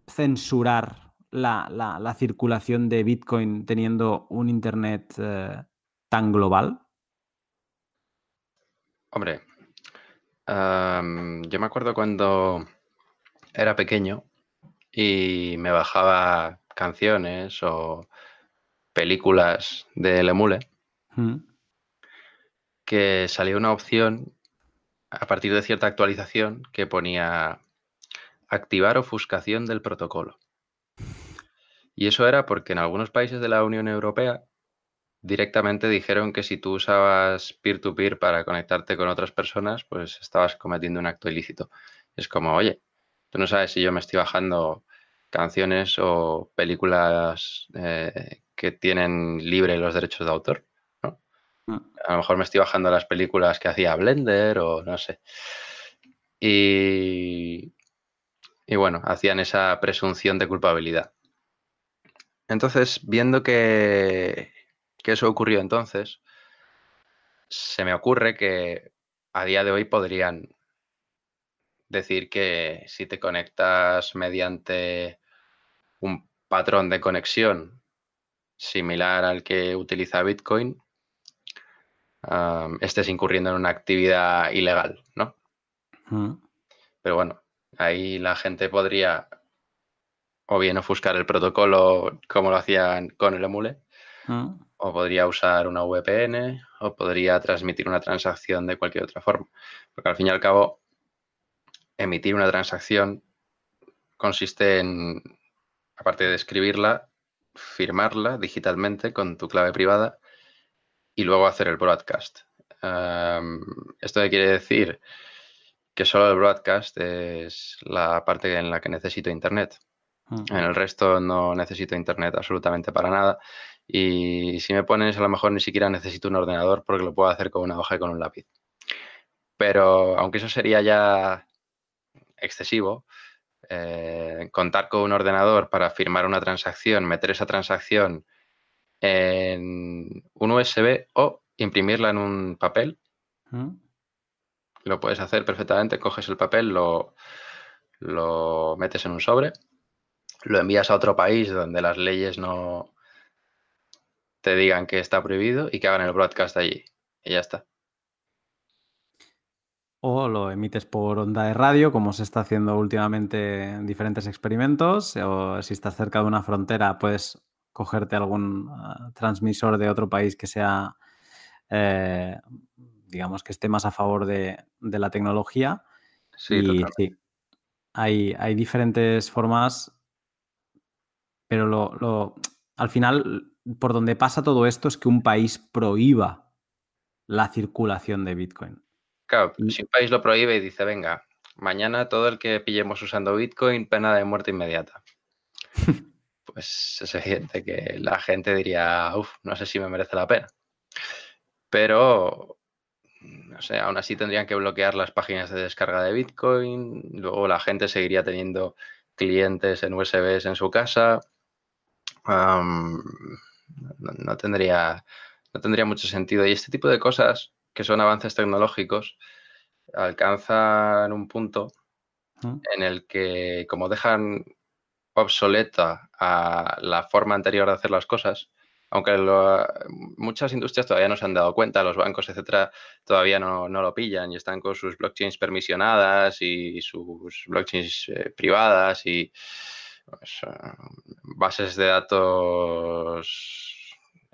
censurar la, circulación de Bitcoin teniendo un Internet eh, tan global?
Hombre, yo me acuerdo cuando era pequeño y me bajaba canciones o películas del emule, mm. que salía una opción a partir de cierta actualización que ponía activar ofuscación del protocolo. Y eso era porque en algunos países de la Unión Europea directamente dijeron que si tú usabas peer-to-peer para conectarte con otras personas, pues estabas cometiendo un acto ilícito. Es como, oye, tú no sabes si yo me estoy bajando canciones o películas eh, que tienen libre los derechos de autor. Mm. A lo mejor me estoy bajando las películas que hacía Blender o no sé. Y, y bueno, hacían esa presunción de culpabilidad. Entonces, viendo que, que eso ocurrió entonces, se me ocurre que a día de hoy podrían decir que si te conectas mediante un patrón de conexión similar al que utiliza Bitcoin, estés incurriendo en una actividad ilegal, ¿no? Pero bueno, ahí la gente podría o bien ofuscar el protocolo como lo hacían con el emule, o podría usar una VPN, o podría transmitir una transacción de cualquier otra forma. Porque al fin y al cabo, emitir una transacción consiste en, aparte de escribirla, firmarla digitalmente con tu clave privada y luego hacer el broadcast. ¿Esto quiere decir? Que solo el broadcast es la parte en la que necesito internet. En el resto no necesito internet absolutamente para nada. Y si me pones, a lo mejor ni siquiera necesito un ordenador porque lo puedo hacer con una hoja y con un lápiz. Pero aunque eso sería ya excesivo, eh, contar con un ordenador para firmar una transacción, meter esa transacción en un USB o imprimirla en un papel. Lo puedes hacer perfectamente, coges el papel, lo, lo metes en un sobre, lo envías a otro país donde las leyes no te digan que está prohibido y que hagan el broadcast allí. Y ya está
o lo emites por onda de radio, como se está haciendo últimamente en diferentes experimentos, o si estás cerca de una frontera puedes cogerte algún ah, transmisor de otro país que sea, eh, digamos, que esté más a favor de, la tecnología.
Sí, y, sí,
hay, hay, diferentes formas, pero lo, al final, por donde pasa todo esto es que un país prohíba la circulación de Bitcoin.
Claro, si un país lo prohíbe y dice, venga, mañana todo el que pillemos usando Bitcoin, pena de muerte inmediata. <laughs> pues es evidente que la gente diría, uff, no sé si me merece la pena. Pero, no sé, aún así tendrían que bloquear las páginas de descarga de Bitcoin, luego la gente seguiría teniendo clientes en USBs en su casa. no, tendría, no tendría mucho sentido. Y este tipo de cosas, que son avances tecnológicos, alcanzan un punto en el que, como dejan obsoleta a la forma anterior de hacer las cosas, aunque muchas industrias todavía no se han dado cuenta, los bancos, etcétera, todavía no, lo pillan y están con sus blockchains permisionadas y sus blockchains eh, privadas y pues, eh, bases de datos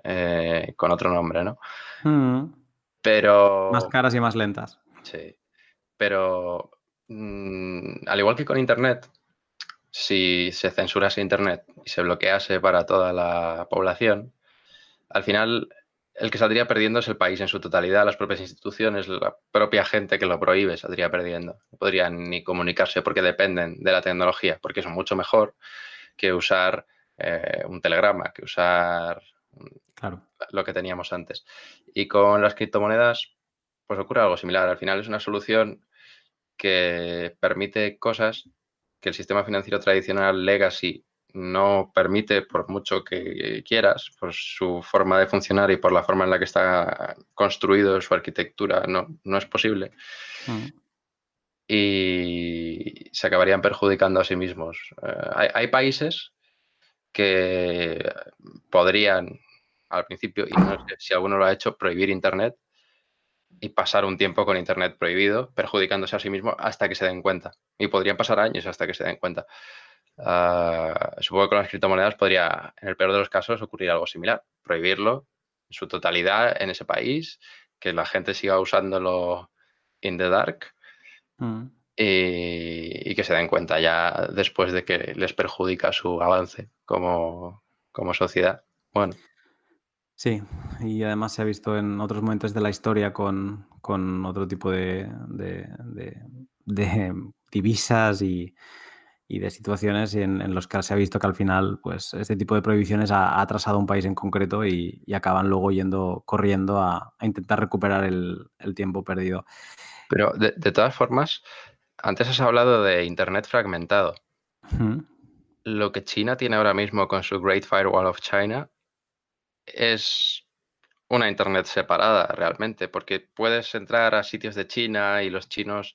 eh, con otro nombre, ¿no? Hmm. Pero.
Más caras y más lentas.
Sí. Pero mm, al igual que con Internet, si se censurase Internet y se bloquease para toda la población, al final el que saldría perdiendo es el país en su totalidad, las propias instituciones, la propia gente que lo prohíbe saldría perdiendo. No podrían ni comunicarse porque dependen de la tecnología, porque es mucho mejor que usar eh, un telegrama, que usar lo que teníamos antes. Y con las criptomonedas, pues ocurre algo similar. Al final es una solución que permite cosas que el sistema financiero tradicional legacy no permite, por mucho que quieras, por su forma de funcionar y por la forma en la que está construido su arquitectura, no, no es posible. Mm. Y se acabarían perjudicando a sí mismos. Eh, hay, países que podrían, al principio, y no sé si alguno lo ha hecho, prohibir Internet y pasar un tiempo con Internet prohibido, perjudicándose a sí mismo hasta que se den cuenta. Y podrían pasar años hasta que se den cuenta. Ah, supongo que con las criptomonedas podría, en el peor de los casos, ocurrir algo similar. Prohibirlo en su totalidad en ese país, que la gente siga usándolo in the dark mm. y, que se den cuenta ya después de que les perjudica su avance como, como sociedad. Bueno.
Sí, y además se ha visto en otros momentos de la historia con, otro tipo de, <laughs> divisas y, de situaciones en, en, los que se ha visto que al final pues, este tipo de prohibiciones ha, atrasado a un país en concreto y, acaban luego yendo corriendo a, intentar recuperar el, tiempo perdido.
Pero de, todas formas, antes has hablado de Internet fragmentado. Lo que China tiene ahora mismo con su Great Firewall of China es una Internet separada realmente, porque puedes entrar a sitios de China y los chinos,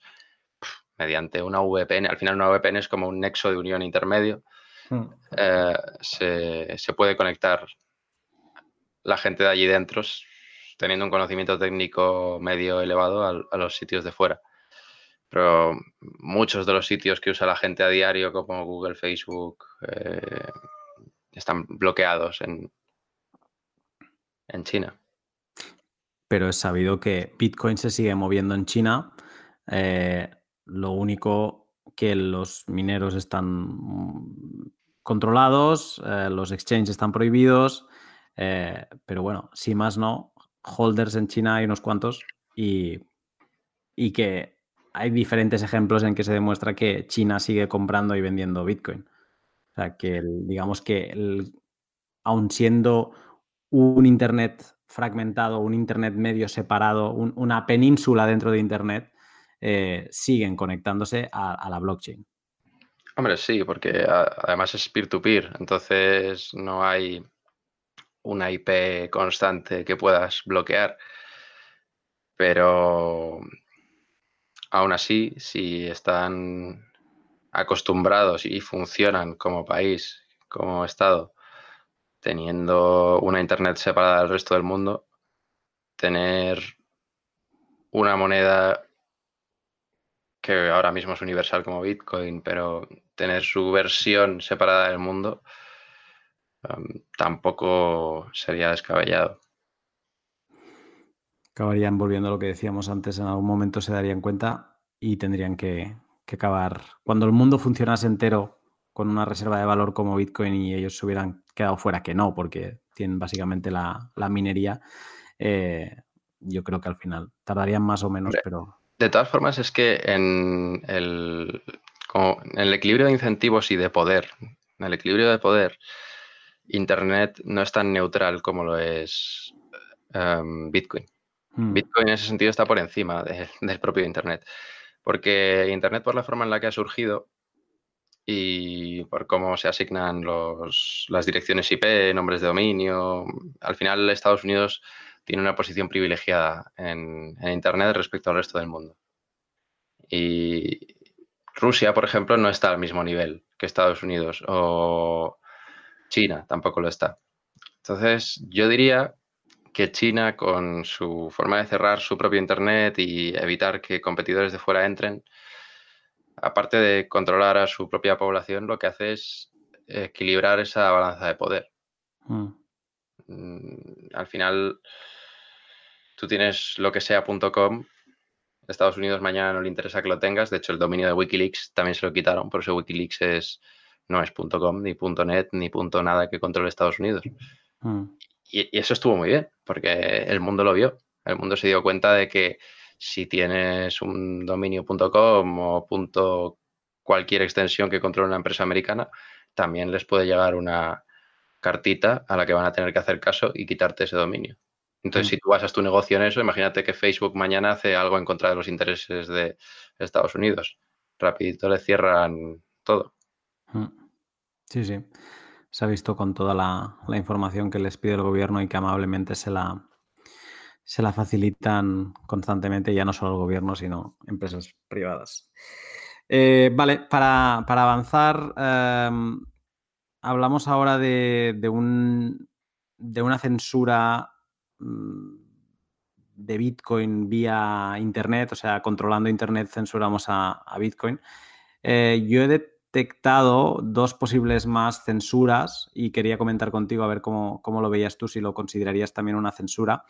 mediante una VPN, al final una VPN es como un nexo de unión intermedio, hmm. eh, se, puede conectar la gente de allí dentro teniendo un conocimiento técnico medio elevado a, los sitios de fuera. Pero muchos de los sitios que usa la gente a diario, como Google, Facebook, eh, están bloqueados en, en China.
Pero es sabido que Bitcoin se sigue moviendo en China. Eh, lo único que los mineros están controlados, eh, los exchanges están prohibidos, eh, pero bueno, si más no, holders en China hay unos cuantos y, y, que hay diferentes ejemplos en que se demuestra que China sigue comprando y vendiendo Bitcoin. O sea, que digamos que el, aun siendo un Internet fragmentado, un Internet medio separado, una península dentro de Internet, eh, siguen conectándose a, la blockchain.
Hombre, sí, porque además es peer-to-peer, entonces no hay una IP constante que puedas bloquear. Pero aún así, si están acostumbrados y funcionan como país, como Estado, teniendo una Internet separada del resto del mundo, tener una moneda que ahora mismo es universal como Bitcoin, pero tener su versión separada del mundo um, tampoco sería descabellado.
Acabarían volviendo a lo que decíamos antes, en algún momento se darían cuenta y tendrían que, que acabar. Cuando el mundo funcionase entero con una reserva de valor como Bitcoin y ellos se hubieran quedado fuera, que no, porque tienen básicamente la, minería, eh, yo creo que al final tardarían más o menos, pero...
De todas formas, es que en el, el equilibrio de incentivos y de poder, en el equilibrio de poder, Internet no es tan neutral como lo es em, Bitcoin.
Mm.
Bitcoin en ese sentido está por encima de- del propio Internet. Porque Internet, por la forma en la que ha surgido y por cómo se asignan los- las direcciones IP, nombres de dominio, al final Estados Unidos tiene una posición privilegiada en, en Internet respecto al resto del mundo. Y Rusia, por ejemplo, no está al mismo nivel que Estados Unidos o China tampoco lo está. Entonces, yo diría que China, con su forma de cerrar su propio Internet y evitar que competidores de fuera entren, aparte de controlar a su propia población, lo que hace es equilibrar esa balanza de poder.
Mm.
Al final, tú tienes lo que sea.com. Estados Unidos mañana no le interesa que lo tengas. De hecho, el dominio de Wikileaks también se lo quitaron. Por eso Wikileaks es, no es .com, ni .net, ni punto nada que controle Estados Unidos.
Mm.
Y, y eso estuvo muy bien, porque el mundo lo vio. El mundo se dio cuenta de que si tienes un dominio.com o punto cualquier extensión que controle una empresa americana, también les puede llegar una cartita a la que van a tener que hacer caso y quitarte ese dominio. Entonces,
Mm.
si tú basas tu negocio en eso, imagínate que Facebook mañana hace algo en contra de los intereses de Estados Unidos. Rapidito le cierran todo.
Mm. Sí, sí. Se ha visto con toda la, la información que les pide el gobierno y que amablemente se la, se la facilitan constantemente, ya no solo el gobierno, sino empresas privadas. Eh, vale, para, para avanzar, em, hablamos ahora de, de un, de una censura mm, de Bitcoin vía Internet, o sea, controlando Internet censuramos a, a Bitcoin. Eh, yo he detectado dos posibles más censuras y quería comentar contigo a ver cómo, cómo lo veías tú, si lo considerarías también una censura.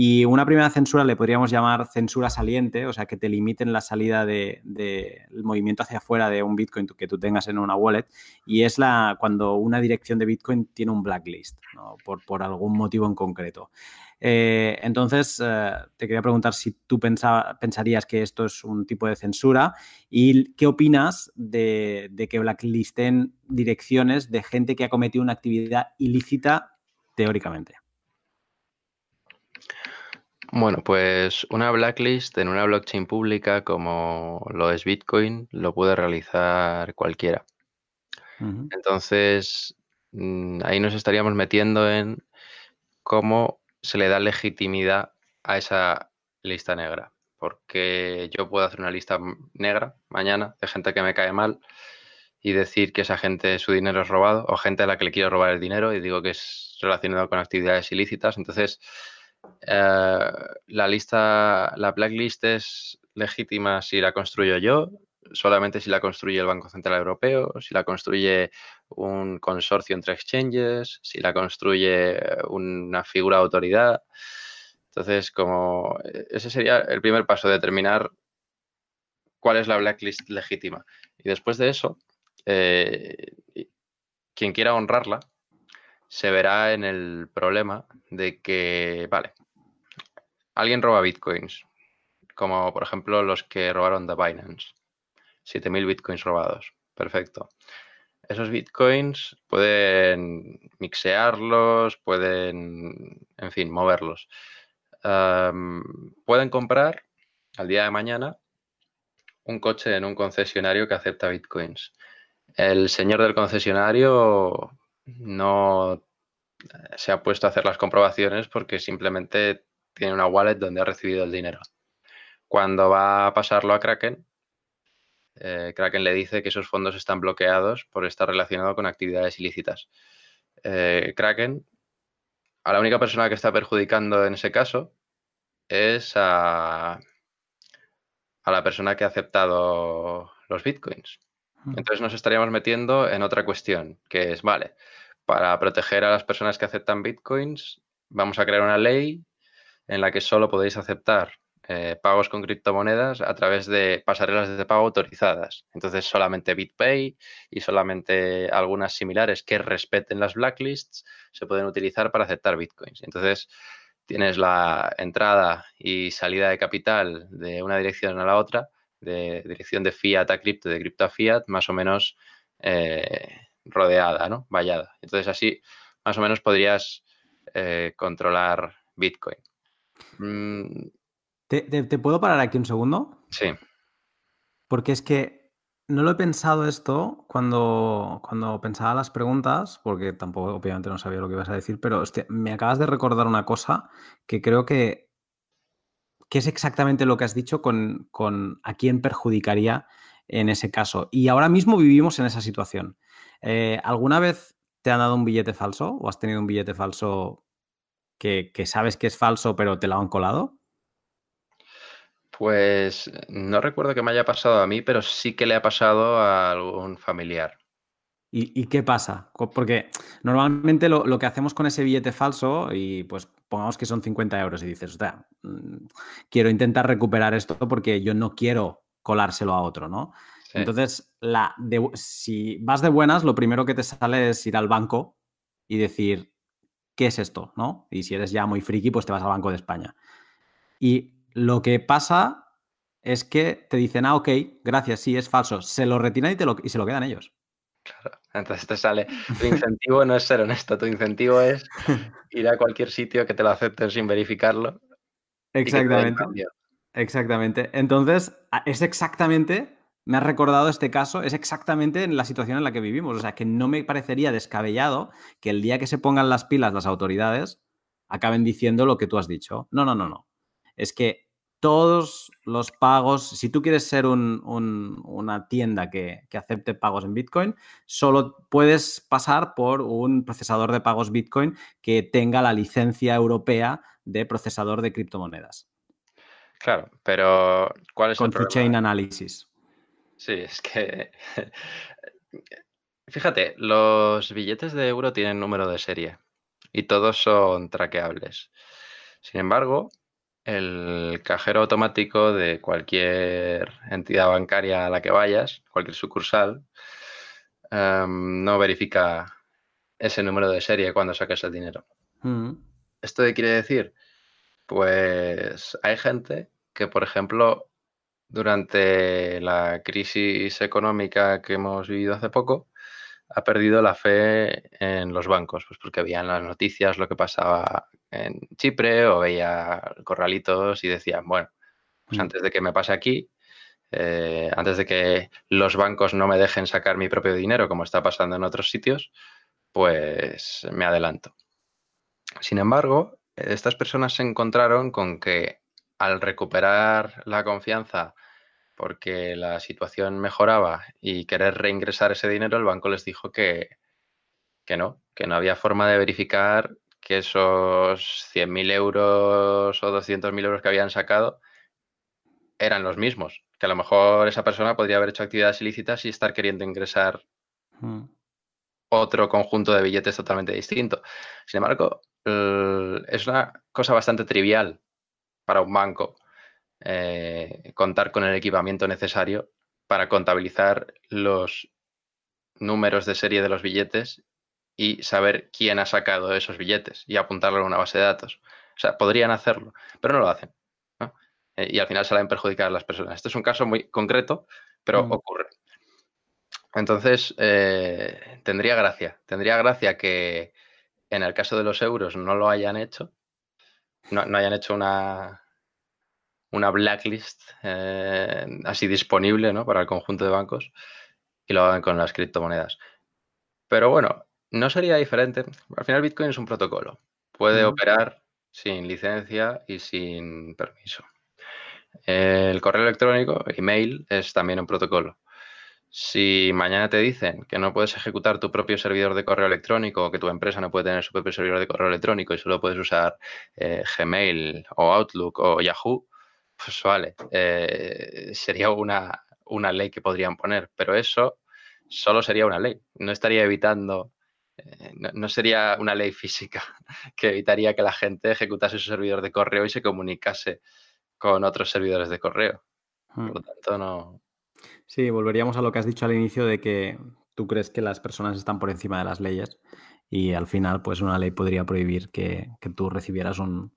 Y una primera censura le podríamos llamar censura saliente, o sea, que te limiten la salida del de, movimiento hacia afuera de un Bitcoin que tú tengas en una wallet. Y es la, cuando una dirección de Bitcoin tiene un blacklist, ¿no? por, algún motivo en concreto. Eh, entonces, eh, te quería preguntar si tú pensaba, pensarías que esto es un tipo de censura y qué opinas de que blacklisten direcciones de gente que ha cometido una actividad ilícita teóricamente.
Bueno, pues una blacklist en una blockchain pública como lo es Bitcoin lo puede realizar cualquiera. Uh -huh. Entonces, mm, ahí nos estaríamos metiendo en cómo se le da legitimidad a esa lista negra. Porque yo puedo hacer una lista negra mañana de gente que me cae mal y decir que esa gente su dinero es robado o gente a la que le quiero robar el dinero y digo que es relacionado con actividades ilícitas. Entonces, eh, la lista, la blacklist es legítima si la construyo yo, solamente si la construye el Banco Central Europeo, si la construye un consorcio entre exchanges, si la construye una figura de autoridad. Entonces, como ese sería el primer paso, determinar cuál es la blacklist legítima. Y después de eso, eh, quien quiera honrarla se verá en el problema de que, vale, alguien roba bitcoins, como por ejemplo los que robaron de Binance, 7000 bitcoins robados, perfecto. Esos bitcoins pueden mixearlos, pueden, en fin, moverlos. Pueden comprar al día de mañana un coche en un concesionario que acepta bitcoins. El señor del concesionario no se ha puesto a hacer las comprobaciones porque simplemente tiene una wallet donde ha recibido el dinero. Cuando va a pasarlo a Kraken, eh, Kraken le dice que esos fondos están bloqueados por estar relacionado con actividades ilícitas. Eh, Kraken, a la única persona que está perjudicando en ese caso es a la persona que ha aceptado los bitcoins. Entonces nos estaríamos metiendo en otra cuestión, que es, vale, para proteger a las personas que aceptan bitcoins, vamos a crear una ley en la que solo podéis aceptar eh, pagos con criptomonedas a través de pasarelas de pago autorizadas. Entonces solamente BitPay y solamente algunas similares que respeten las blacklists se pueden utilizar para aceptar bitcoins. Entonces tienes la entrada y salida de capital de una dirección a la otra, de dirección de fiat a cripto, de cripto a fiat, más o menos eh, rodeada, ¿no? Vallada. Entonces así más o menos podrías eh, controlar Bitcoin. Mm.
¿Te, puedo parar aquí un segundo?
Sí.
Porque es que no lo he pensado esto cuando, cuando pensaba las preguntas, porque tampoco obviamente no sabía lo que ibas a decir, pero me acabas de recordar una cosa que creo que, que es exactamente lo que has dicho con, con a quién perjudicaría en ese caso. Y ahora mismo vivimos en esa situación. Eh, ¿Alguna vez te han dado un billete falso o has tenido un billete falso que, sabes que es falso pero te lo han colado?
Pues no recuerdo que me haya pasado a mí, pero sí que le ha pasado a algún familiar.
¿Y, qué pasa? Porque normalmente lo, que hacemos con ese billete falso, y pues pongamos que son 50 euros y dices, o sea, mm, quiero intentar recuperar esto porque yo no quiero colárselo a otro, ¿no? Entonces, la si vas de buenas, lo primero que te sale es ir al banco y decir, ¿qué es esto? ¿no? Y si eres ya muy friki, pues te vas al Banco de España. Y lo que pasa es que te dicen, ah, ok, gracias, sí, es falso. Se lo retiran y, te lo, y se lo quedan ellos.
Claro, <laughs> entonces te sale, tu incentivo no es ser honesto, tu incentivo es <laughs> ir a cualquier sitio que te lo acepten sin verificarlo.
Exactamente. Exactamente. Entonces, es exactamente me ha recordado este caso, es exactamente en la situación en la que vivimos. O sea, que no me parecería descabellado que el día que se pongan las pilas las autoridades acaben diciendo lo que tú has dicho. No, no, no, no. Es que todos los pagos, si tú quieres ser una tienda que, que, acepte pagos en Bitcoin, solo puedes pasar por un procesador de pagos Bitcoin que tenga la licencia europea de procesador de criptomonedas.
Claro, pero ¿cuál es
el problema? Chain Analysis.
Sí, es que. <laughs> Fíjate, los billetes de euro tienen número de serie y todos son traqueables. Sin embargo, el cajero automático de cualquier entidad bancaria a la que vayas, cualquier sucursal, em, no verifica ese número de serie cuando saques el dinero. Mm. ¿Esto qué quiere decir? Pues hay gente que, por ejemplo, durante la crisis económica que hemos vivido hace poco, ha perdido la fe en los bancos, pues porque veían las noticias lo que pasaba en Chipre o veía corralitos y decían, bueno, pues mm. antes de que me pase aquí, eh, antes de que los bancos no me dejen sacar mi propio dinero, como está pasando en otros sitios, pues me adelanto. Sin embargo, estas personas se encontraron con que al recuperar la confianza porque la situación mejoraba y querer reingresar ese dinero, el banco les dijo que, que no, que no había forma de verificar que esos 100.000 euros o 200.000 euros que habían sacado eran los mismos. Que a lo mejor esa persona podría haber hecho actividades ilícitas y estar queriendo ingresar hmm. otro conjunto de billetes totalmente distinto. Sin embargo, es una cosa bastante trivial para un banco eh, contar con el equipamiento necesario para contabilizar los números de serie de los billetes y saber quién ha sacado esos billetes y apuntarlo en una base de datos. O sea, podrían hacerlo, pero no lo hacen. Eh, y al final salen perjudicar a las personas. Este es un caso muy concreto, pero mm. ocurre. Entonces, eh, tendría gracia. Tendría gracia que en el caso de los euros no lo hayan hecho no, hayan hecho una, una blacklist eh, así disponible ¿no? para el conjunto de bancos y lo hagan con las criptomonedas. Pero bueno, no sería diferente. Al final Bitcoin es un protocolo. Puede operar sin licencia y sin permiso. El correo electrónico, email, es también un protocolo. Si mañana te dicen que no puedes ejecutar tu propio servidor de correo electrónico o que tu empresa no puede tener su propio servidor de correo electrónico y solo puedes usar eh, Gmail o Outlook o Yahoo, pues vale, eh, sería una, ley que podrían poner, pero eso solo sería una ley, no estaría evitando, eh, no, sería una ley física <laughs> que evitaría que la gente ejecutase su servidor de correo y se comunicase con otros servidores de correo. Por hmm. lo tanto, no,
Sí, volveríamos a lo que has dicho al inicio de que tú crees que las personas están por encima de las leyes y al final pues una ley podría prohibir que, tú recibieras un,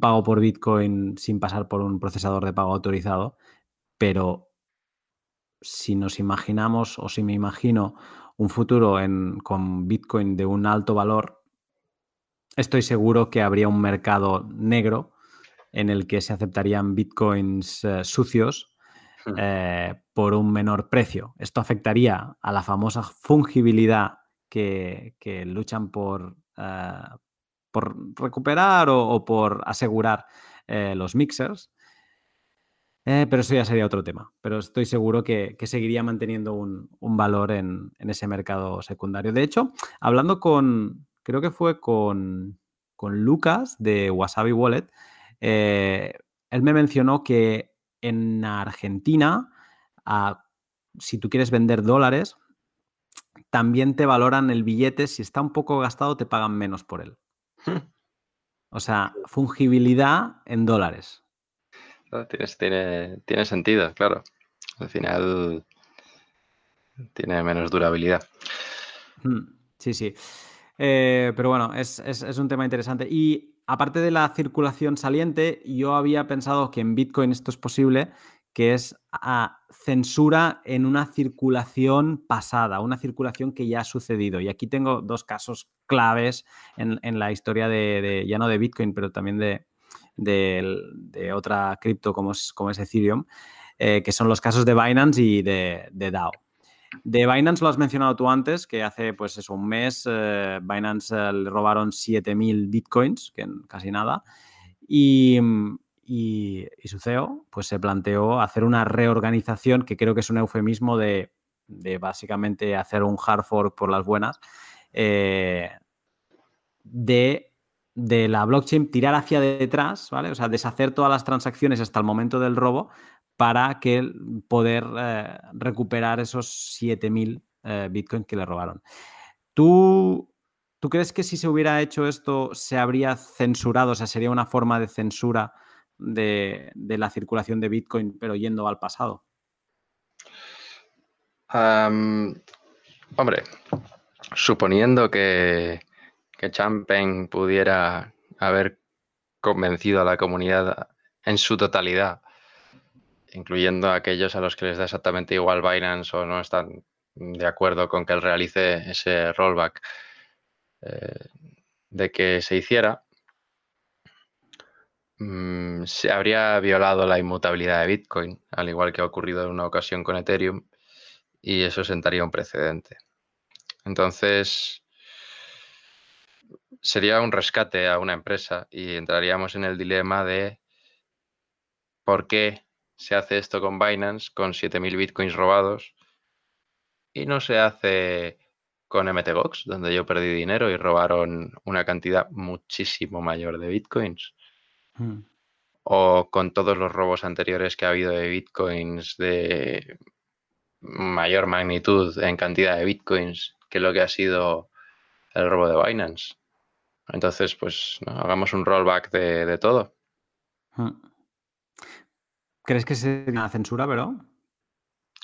pago por Bitcoin sin pasar por un procesador de pago autorizado, pero si nos imaginamos o si me imagino un futuro con Bitcoin de un alto valor estoy seguro que habría un mercado negro en el que se aceptarían bitcoins eh, sucios
Hmm.
eh, por un menor precio. Esto afectaría a la famosa fungibilidad que, que luchan por, eh, por recuperar o, o por asegurar los mixers. Eh, pero eso ya sería otro tema. Pero estoy seguro que, que seguiría manteniendo un, un valor en, en ese mercado secundario. De hecho, hablando con, creo que fue con, con Lucas de Wasabi Wallet, eh, él me mencionó que en Argentina, a- si tú quieres vender dólares, también te valoran el billete. Si está un poco gastado, te pagan menos por él. <laughs> O sea, fungibilidad en dólares.
Tienes- tiene, tiene sentido, claro. Al final tiene menos durabilidad.
Mm, Sí, sí. Eh, pero bueno, es, es- un tema interesante. Y aparte de la circulación saliente, yo había pensado que en Bitcoin esto es posible, que es ah, censura en una circulación pasada, una circulación que ya ha sucedido. Y aquí tengo dos casos claves en, en la historia de- ya no de Bitcoin, pero también de, de- otra cripto como es, como es Ethereum, eh, que son los casos de Binance y de, DAO. De Binance lo has mencionado tú antes, que hace pues eso, un mes eh, Binance eh, le robaron 7.000 bitcoins, que casi nada, y, mm, y- y su CEO pues se planteó hacer una reorganización, que creo que es un eufemismo de, de básicamente hacer un hard fork por las buenas, de, de la blockchain, tirar hacia detrás, ¿vale? O sea, deshacer todas las transacciones hasta el momento del robo para que poder eh, recuperar esos 7.000 eh, bitcoins que le robaron. ¿Tú, ¿Tú crees que si se hubiera hecho esto se habría censurado? O sea, sería una forma de censura de, la circulación de bitcoin, pero yendo al pasado.
Hombre, suponiendo que, que Champagne pudiera haber convencido a la comunidad en su totalidad, incluyendo a aquellos a los que les da exactamente igual Binance o no están de acuerdo con que él realice ese rollback, eh, de que se hiciera, mm, se habría violado la inmutabilidad de Bitcoin, al igual que ha ocurrido en una ocasión con Ethereum, y eso sentaría un precedente. Entonces, sería un rescate a una empresa y entraríamos en el dilema de por qué se hace esto con Binance con 7.000 bitcoins robados y no se hace con MTGOX, donde yo perdí dinero y robaron una cantidad muchísimo mayor de bitcoins.
Mm.
O con todos los robos anteriores que ha habido de bitcoins de mayor magnitud en cantidad de bitcoins que lo que ha sido el robo de Binance. Entonces, pues ¿no? hagamos un rollback de, de todo.
Mm. ¿Crees que sería una censura, pero?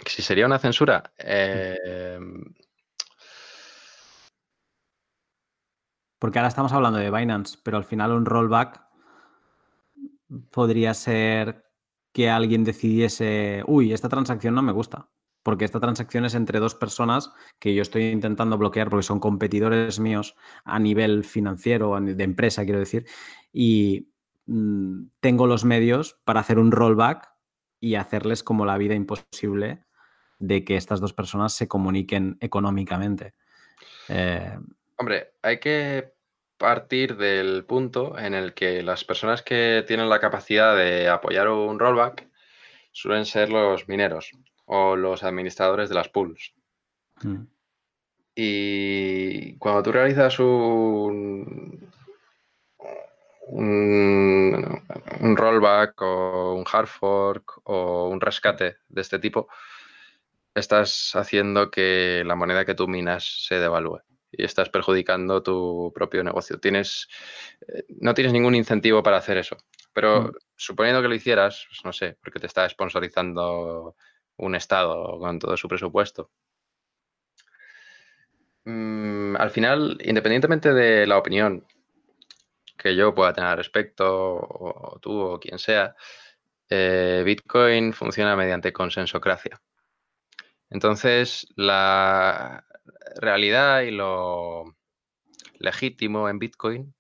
Si sería una censura, eh,
Porque ahora estamos hablando de Binance, pero al final un rollback podría ser que alguien decidiese, uy, esta transacción no me gusta, porque esta transacción es entre dos personas que yo estoy intentando bloquear porque son competidores míos a nivel financiero, de empresa, quiero decir, y mm, tengo los medios para hacer un rollback y hacerles como la vida imposible de que estas dos personas se comuniquen económicamente. Eh,
hombre, hay que partir del punto en el que las personas que tienen la capacidad de apoyar un rollback suelen ser los mineros o los administradores de las pools.
mm,
Y cuando tú realizas un, un, un rollback o un hard fork o un rescate de este tipo, estás haciendo que la moneda que tú minas se devalúe y estás perjudicando tu propio negocio. Tienes, eh, no tienes ningún incentivo para hacer eso. Pero
Mm.
suponiendo que lo hicieras, pues no sé, porque te está sponsorizando un estado con todo su presupuesto. Mm, al final, independientemente de la opinión que yo pueda tener al respecto, o, tú o quien sea, eh, Bitcoin funciona mediante consensocracia. Entonces, la realidad y lo legítimo en Bitcoin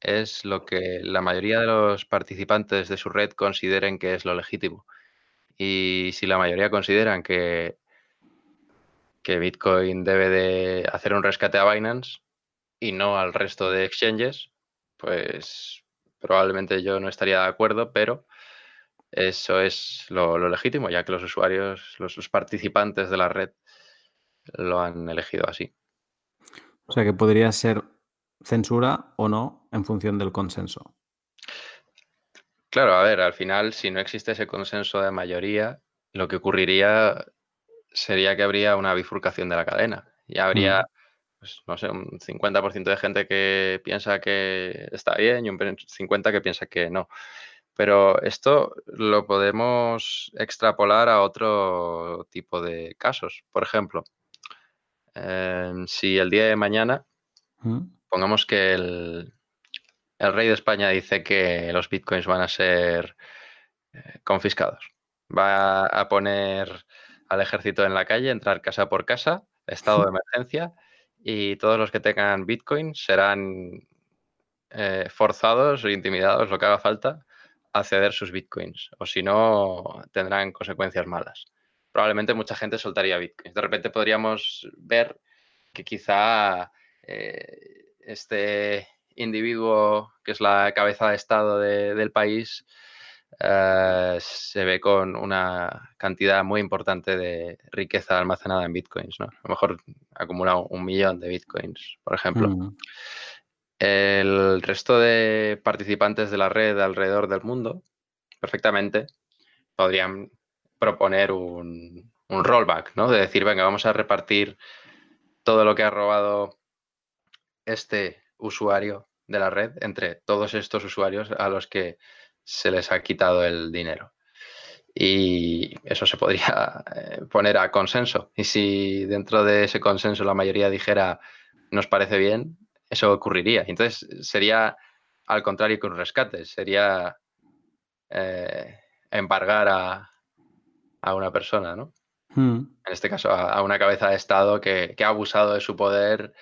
es lo que la mayoría de los participantes de su red consideren que es lo legítimo. Y si la mayoría consideran que, que Bitcoin debe de hacer un rescate a Binance y no al resto de exchanges, pues probablemente yo no estaría de acuerdo, pero eso es lo, legítimo, ya que los usuarios, los, participantes de la red lo han elegido así.
O sea que podría ser censura o no en función del consenso.
Claro, a ver, al final, si no existe ese consenso de mayoría, lo que ocurriría sería que habría una bifurcación de la cadena. Y habría, mm. pues, no sé, un 50% de gente que piensa que está bien y un 50% que piensa que no. Pero esto lo podemos extrapolar a otro tipo de casos. Por ejemplo, em, si el día de mañana, mm. pongamos que el, rey de España dice que los bitcoins van a ser eh, confiscados. Va a poner al ejército en la calle, entrar casa por casa, estado de <laughs> emergencia, y todos los que tengan bitcoins serán eh, forzados o intimidados, lo que haga falta, ceder sus bitcoins o si no tendrán consecuencias malas. Probablemente mucha gente soltaría bitcoins. De repente podríamos ver que quizá eh, este individuo que es la cabeza de estado del país eh, se ve con una cantidad muy importante de riqueza almacenada en bitcoins. ¿no? A lo mejor acumula un millón de bitcoins, por ejemplo. Mm. El resto de participantes de la red alrededor del mundo perfectamente podrían proponer un, rollback, ¿no? De decir, venga, vamos a repartir todo lo que ha robado este usuario de la red entre todos estos usuarios a los que se les ha quitado el dinero. Y eso se podría eh, poner a consenso. Y si dentro de ese consenso la mayoría dijera, nos parece bien, eso ocurriría. Entonces sería al contrario que un rescate, sería eh, embargar a, una persona, ¿no? Hmm. En este caso, a, una cabeza de Estado que, ha abusado de su poder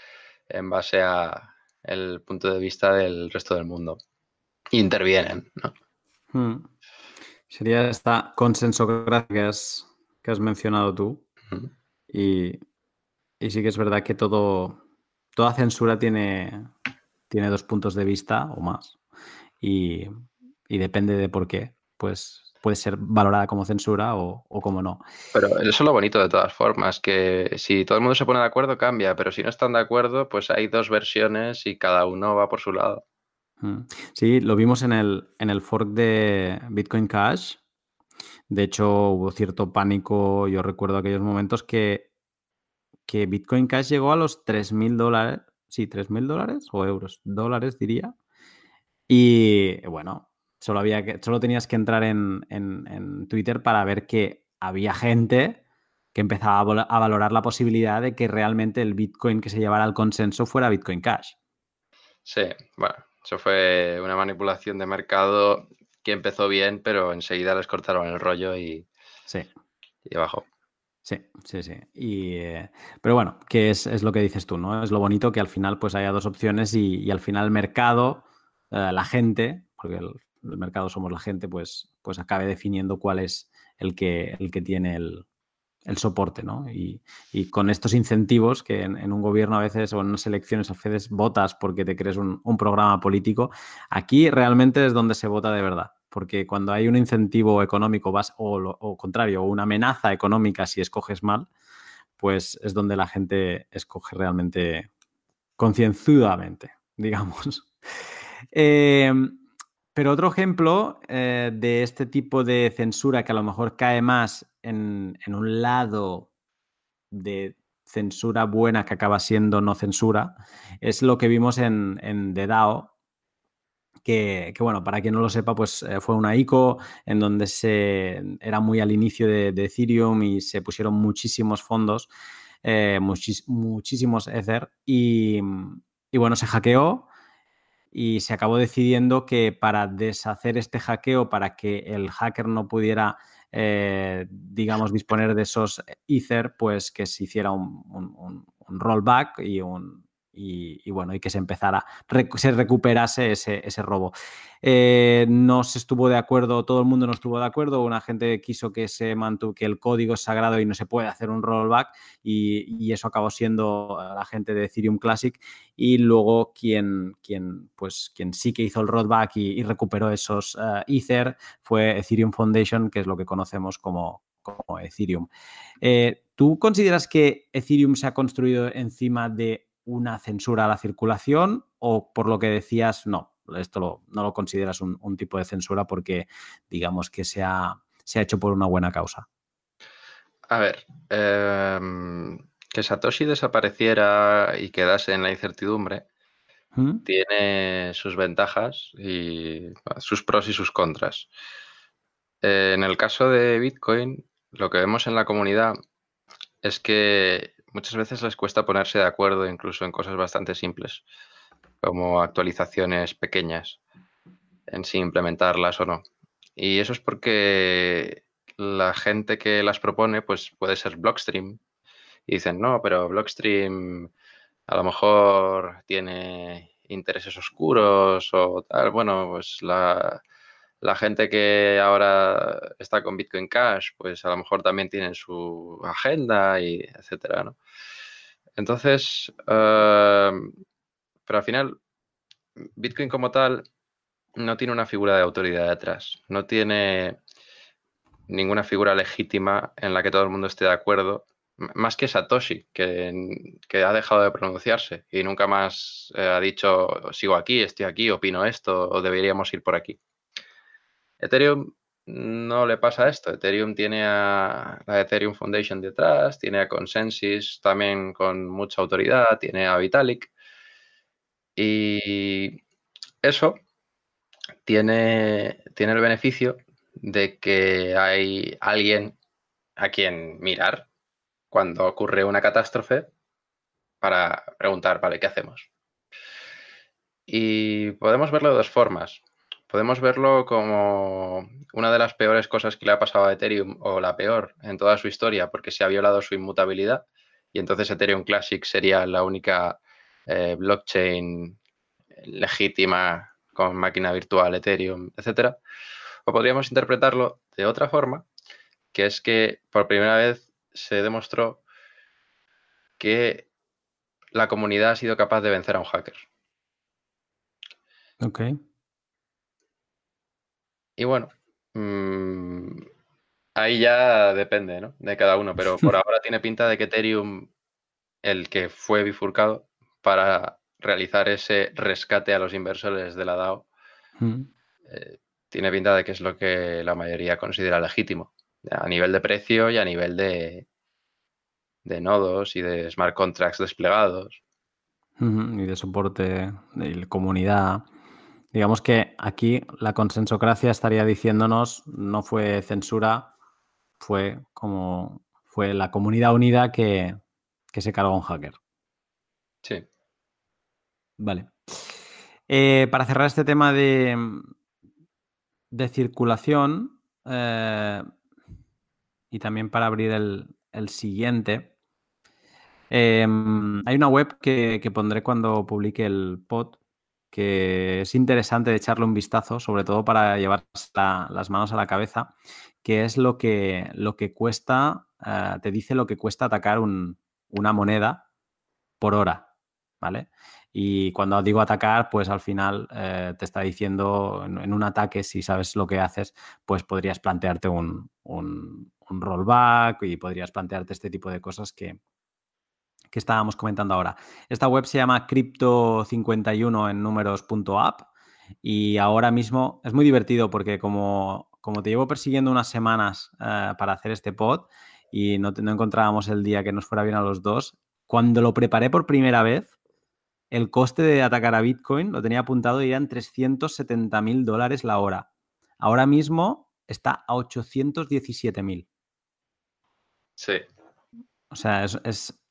en base a el punto de vista del resto del mundo. Intervienen, ¿no?
Hmm. Sería esta consensocracia que has, que has mencionado tú. y, y sí que es verdad que todo, toda censura tiene, tiene dos puntos de vista o más. Y, depende de por qué. Pues puede ser valorada como censura o, como no.
Pero eso es lo bonito de todas formas, que si todo el mundo se pone de acuerdo, cambia, pero si no están de acuerdo, pues hay dos versiones y cada uno va por su lado.
Mm. Sí, lo vimos en el, en el fork de Bitcoin Cash. De hecho, hubo cierto pánico, yo recuerdo aquellos momentos que que Bitcoin Cash llegó a los 3.000 dólares, sí, 3.000 dólares o euros, dólares diría. Y bueno, solo, había que, solo tenías que entrar en, Twitter para ver que había gente que empezaba a, valorar la posibilidad de que realmente el Bitcoin que se llevara al consenso fuera Bitcoin Cash.
Sí, bueno, eso fue una manipulación de mercado que empezó bien, pero enseguida les cortaron el rollo y,
sí.
y bajó.
Sí, sí, sí. Y, eh, pero bueno, que es, lo que dices tú, ¿no? Es lo bonito que al final pues haya dos opciones y, al final el mercado, eh, la gente, porque el, mercado somos la gente, pues, pues acabe definiendo cuál es el que, el que tiene el, soporte, ¿no? Y, con estos incentivos que en, un gobierno a veces o en unas elecciones a veces votas porque te crees un, programa político, aquí realmente es donde se vota de verdad porque cuando hay un incentivo económico vas, o lo contrario, o una amenaza económica si escoges mal, pues es donde la gente escoge realmente concienzudamente, <laughs> digamos. Em, pero otro ejemplo eh, de este tipo de censura que a lo mejor cae más en, un lado de censura buena que acaba siendo no censura, es lo que vimos en, The DAO, que, bueno, para quien no lo sepa, pues eh, fue una ICO en donde se era muy al inicio de, Ethereum y se pusieron muchísimos fondos, eh, muchísimos Ether y, bueno, se hackeó y se acabó decidiendo que para deshacer este hackeo, para que el hacker no pudiera, eh, digamos, disponer de esos Ether, pues que se hiciera un, rollback y un, y, bueno, y que se empezara, se recuperase ese, robo. Eh, no se estuvo de acuerdo, todo el mundo no estuvo de acuerdo, una gente quiso que se mantuvo, que el código es sagrado y no se puede hacer un rollback y, eso acabó siendo la gente de Ethereum Classic y luego quien, quien, pues, quien sí que hizo el rollback y, recuperó esos uh, Ether fue Ethereum Foundation, que es lo que conocemos como, como Ethereum. Eh, ¿Tú consideras que Ethereum se ha construido encima de una censura a la circulación o por lo que decías, no, esto no lo consideras un, tipo de censura porque digamos que se ha, se ha, hecho por una buena causa?
A ver, em, que Satoshi desapareciera y quedase en la incertidumbre ¿Mm? tiene sus ventajas y sus pros y sus contras. en el caso de Bitcoin, lo que vemos en la comunidad es que muchas veces les cuesta ponerse de acuerdo incluso en cosas bastante simples, como actualizaciones pequeñas, en si implementarlas o no. Y eso es porque la gente que las propone, pues puede ser Blockstream. Y dicen, no, pero Blockstream a lo mejor tiene intereses oscuros o tal. Bueno, pues la, la gente que ahora está con Bitcoin Cash, pues a lo mejor también tienen su agenda y etcétera, ¿no? Entonces, em, pero al final, Bitcoin como tal no tiene una figura de autoridad detrás, no tiene ninguna figura legítima en la que todo el mundo esté de acuerdo, más que Satoshi, que, ha dejado de pronunciarse y nunca más eh, ha dicho sigo aquí, estoy aquí, opino esto o deberíamos ir por aquí. Ethereum no le pasa esto. Ethereum tiene a la Ethereum Foundation detrás, tiene a Consensus también con mucha autoridad, tiene a Vitalik. Y eso tiene, tiene el beneficio de que hay alguien a quien mirar cuando ocurre una catástrofe para preguntar, vale, ¿qué hacemos? Y podemos verlo de dos formas podemos verlo como una de las peores cosas que le ha pasado a Ethereum, o la peor en toda su historia, porque se ha violado su inmutabilidad. Y entonces Ethereum Classic sería la única eh, blockchain legítima con máquina virtual, Ethereum, etc. O podríamos interpretarlo de otra forma, que es que por primera vez se demostró que la comunidad ha sido capaz de vencer a un hacker.
Ok.
Y bueno, mm, ahí ya depende, ¿no? De cada uno, pero por <laughs> ahora tiene pinta de que Ethereum, el que fue bifurcado para realizar ese rescate a los inversores de la DAO, mm. eh, tiene pinta de que es lo que la mayoría considera legítimo, a nivel de precio y a nivel de, de nodos y de smart contracts desplegados.
Y de soporte de comunidad. Digamos que aquí la consensocracia estaría diciéndonos no fue censura, fue como fue la comunidad unida que, se cargó un hacker.
Sí.
Vale. Eh, para cerrar este tema de, de circulación eh, y también para abrir el, siguiente, eh, hay una web que, que, pondré cuando publique el pod que es interesante de echarle un vistazo, sobre todo para llevar las manos a la cabeza, que es lo que, lo que cuesta, eh, te dice lo que cuesta atacar una moneda por hora, ¿vale? Y cuando digo atacar, pues al final eh, te está diciendo en, un ataque, si sabes lo que haces, pues podrías plantearte un, un rollback y podrías plantearte este tipo de cosas que, que estábamos comentando ahora. Esta web se llama crypto51 en números.app y ahora mismo es muy divertido porque como, como te llevo persiguiendo unas semanas eh, para hacer este pod y no, no encontrábamos el día que nos fuera bien a los dos, cuando lo preparé por primera vez, el coste de atacar a Bitcoin lo tenía apuntado y eran 370 mil dólares la hora. Ahora mismo está a 817 mil.
Sí.
O sea, es,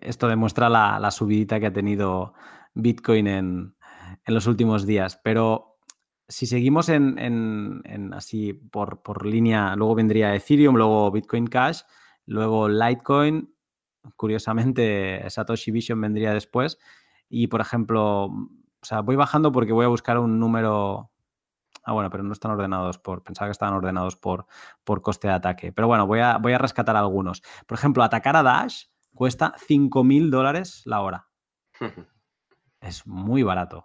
esto demuestra la, subidita que ha tenido Bitcoin en, los últimos días. Pero si seguimos en, así por, línea, luego vendría Ethereum, luego Bitcoin Cash, luego Litecoin Curiosamente, Satoshi Vision vendría después. Y, por ejemplo, o sea, voy bajando porque voy a buscar un número. Ah, bueno, pero no están ordenados por. Pensaba que estaban ordenados por, por coste de ataque. Pero bueno, voy a, voy a rescatar algunos. Por ejemplo, atacar a Dash cuesta 5.000 dólares la hora. es muy barato.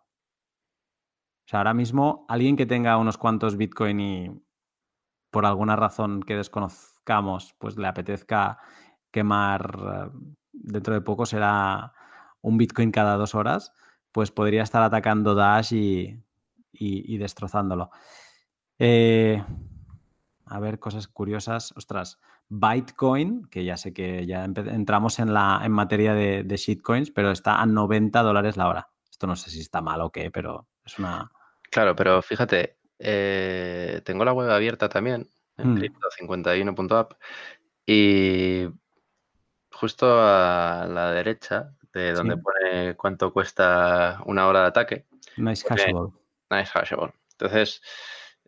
O sea, ahora mismo alguien que tenga unos cuantos Bitcoin y por alguna razón que desconozcamos, pues le apetezca quemar eh, dentro de poco será un Bitcoin cada dos horas, pues podría estar atacando Dash y, destrozándolo. Eh, a ver, cosas curiosas. Ostras, Bitcoin, que ya sé que ya entramos en, la, en materia de, de shitcoins, pero está a 90 dólares la hora. Esto no sé si está mal o qué, pero es una...
Claro, pero fíjate, eh, tengo la web abierta también, en mm. crypto51.app, y justo a la derecha, de donde pone cuánto cuesta una hora de ataque.
Nice hashable.
Nice hashable. Entonces,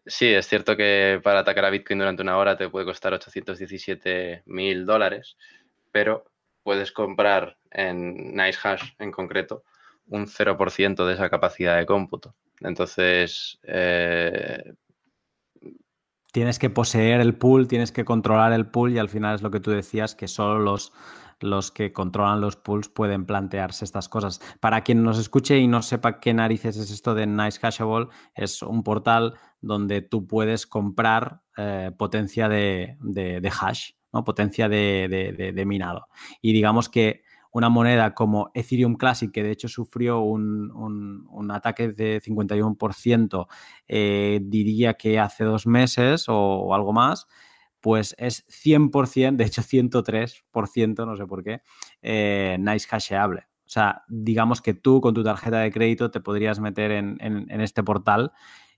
sí, es cierto que para atacar a Bitcoin durante una hora te puede costar 817 mil dólares, pero puedes comprar en Nice Hash en concreto un 0% de esa capacidad de cómputo. Entonces, eh,
tienes que poseer el pool, tienes que controlar el pool y al final es lo que tú decías, que solo los, los que controlan los pools pueden plantearse estas cosas. Para quien nos escuche y no sepa qué narices es esto de Nice Hashable, es un portal donde tú puedes comprar eh, potencia de, hash, ¿no? potencia de, de minado. Y digamos que una moneda como Ethereum Classic, que de hecho sufrió un, ataque de 51%, eh, diría que hace dos meses o, algo más, pues es 100%, de hecho 103%, no sé por qué, eh, nice hasheable. O sea, digamos que tú con tu tarjeta de crédito te podrías meter en, este portal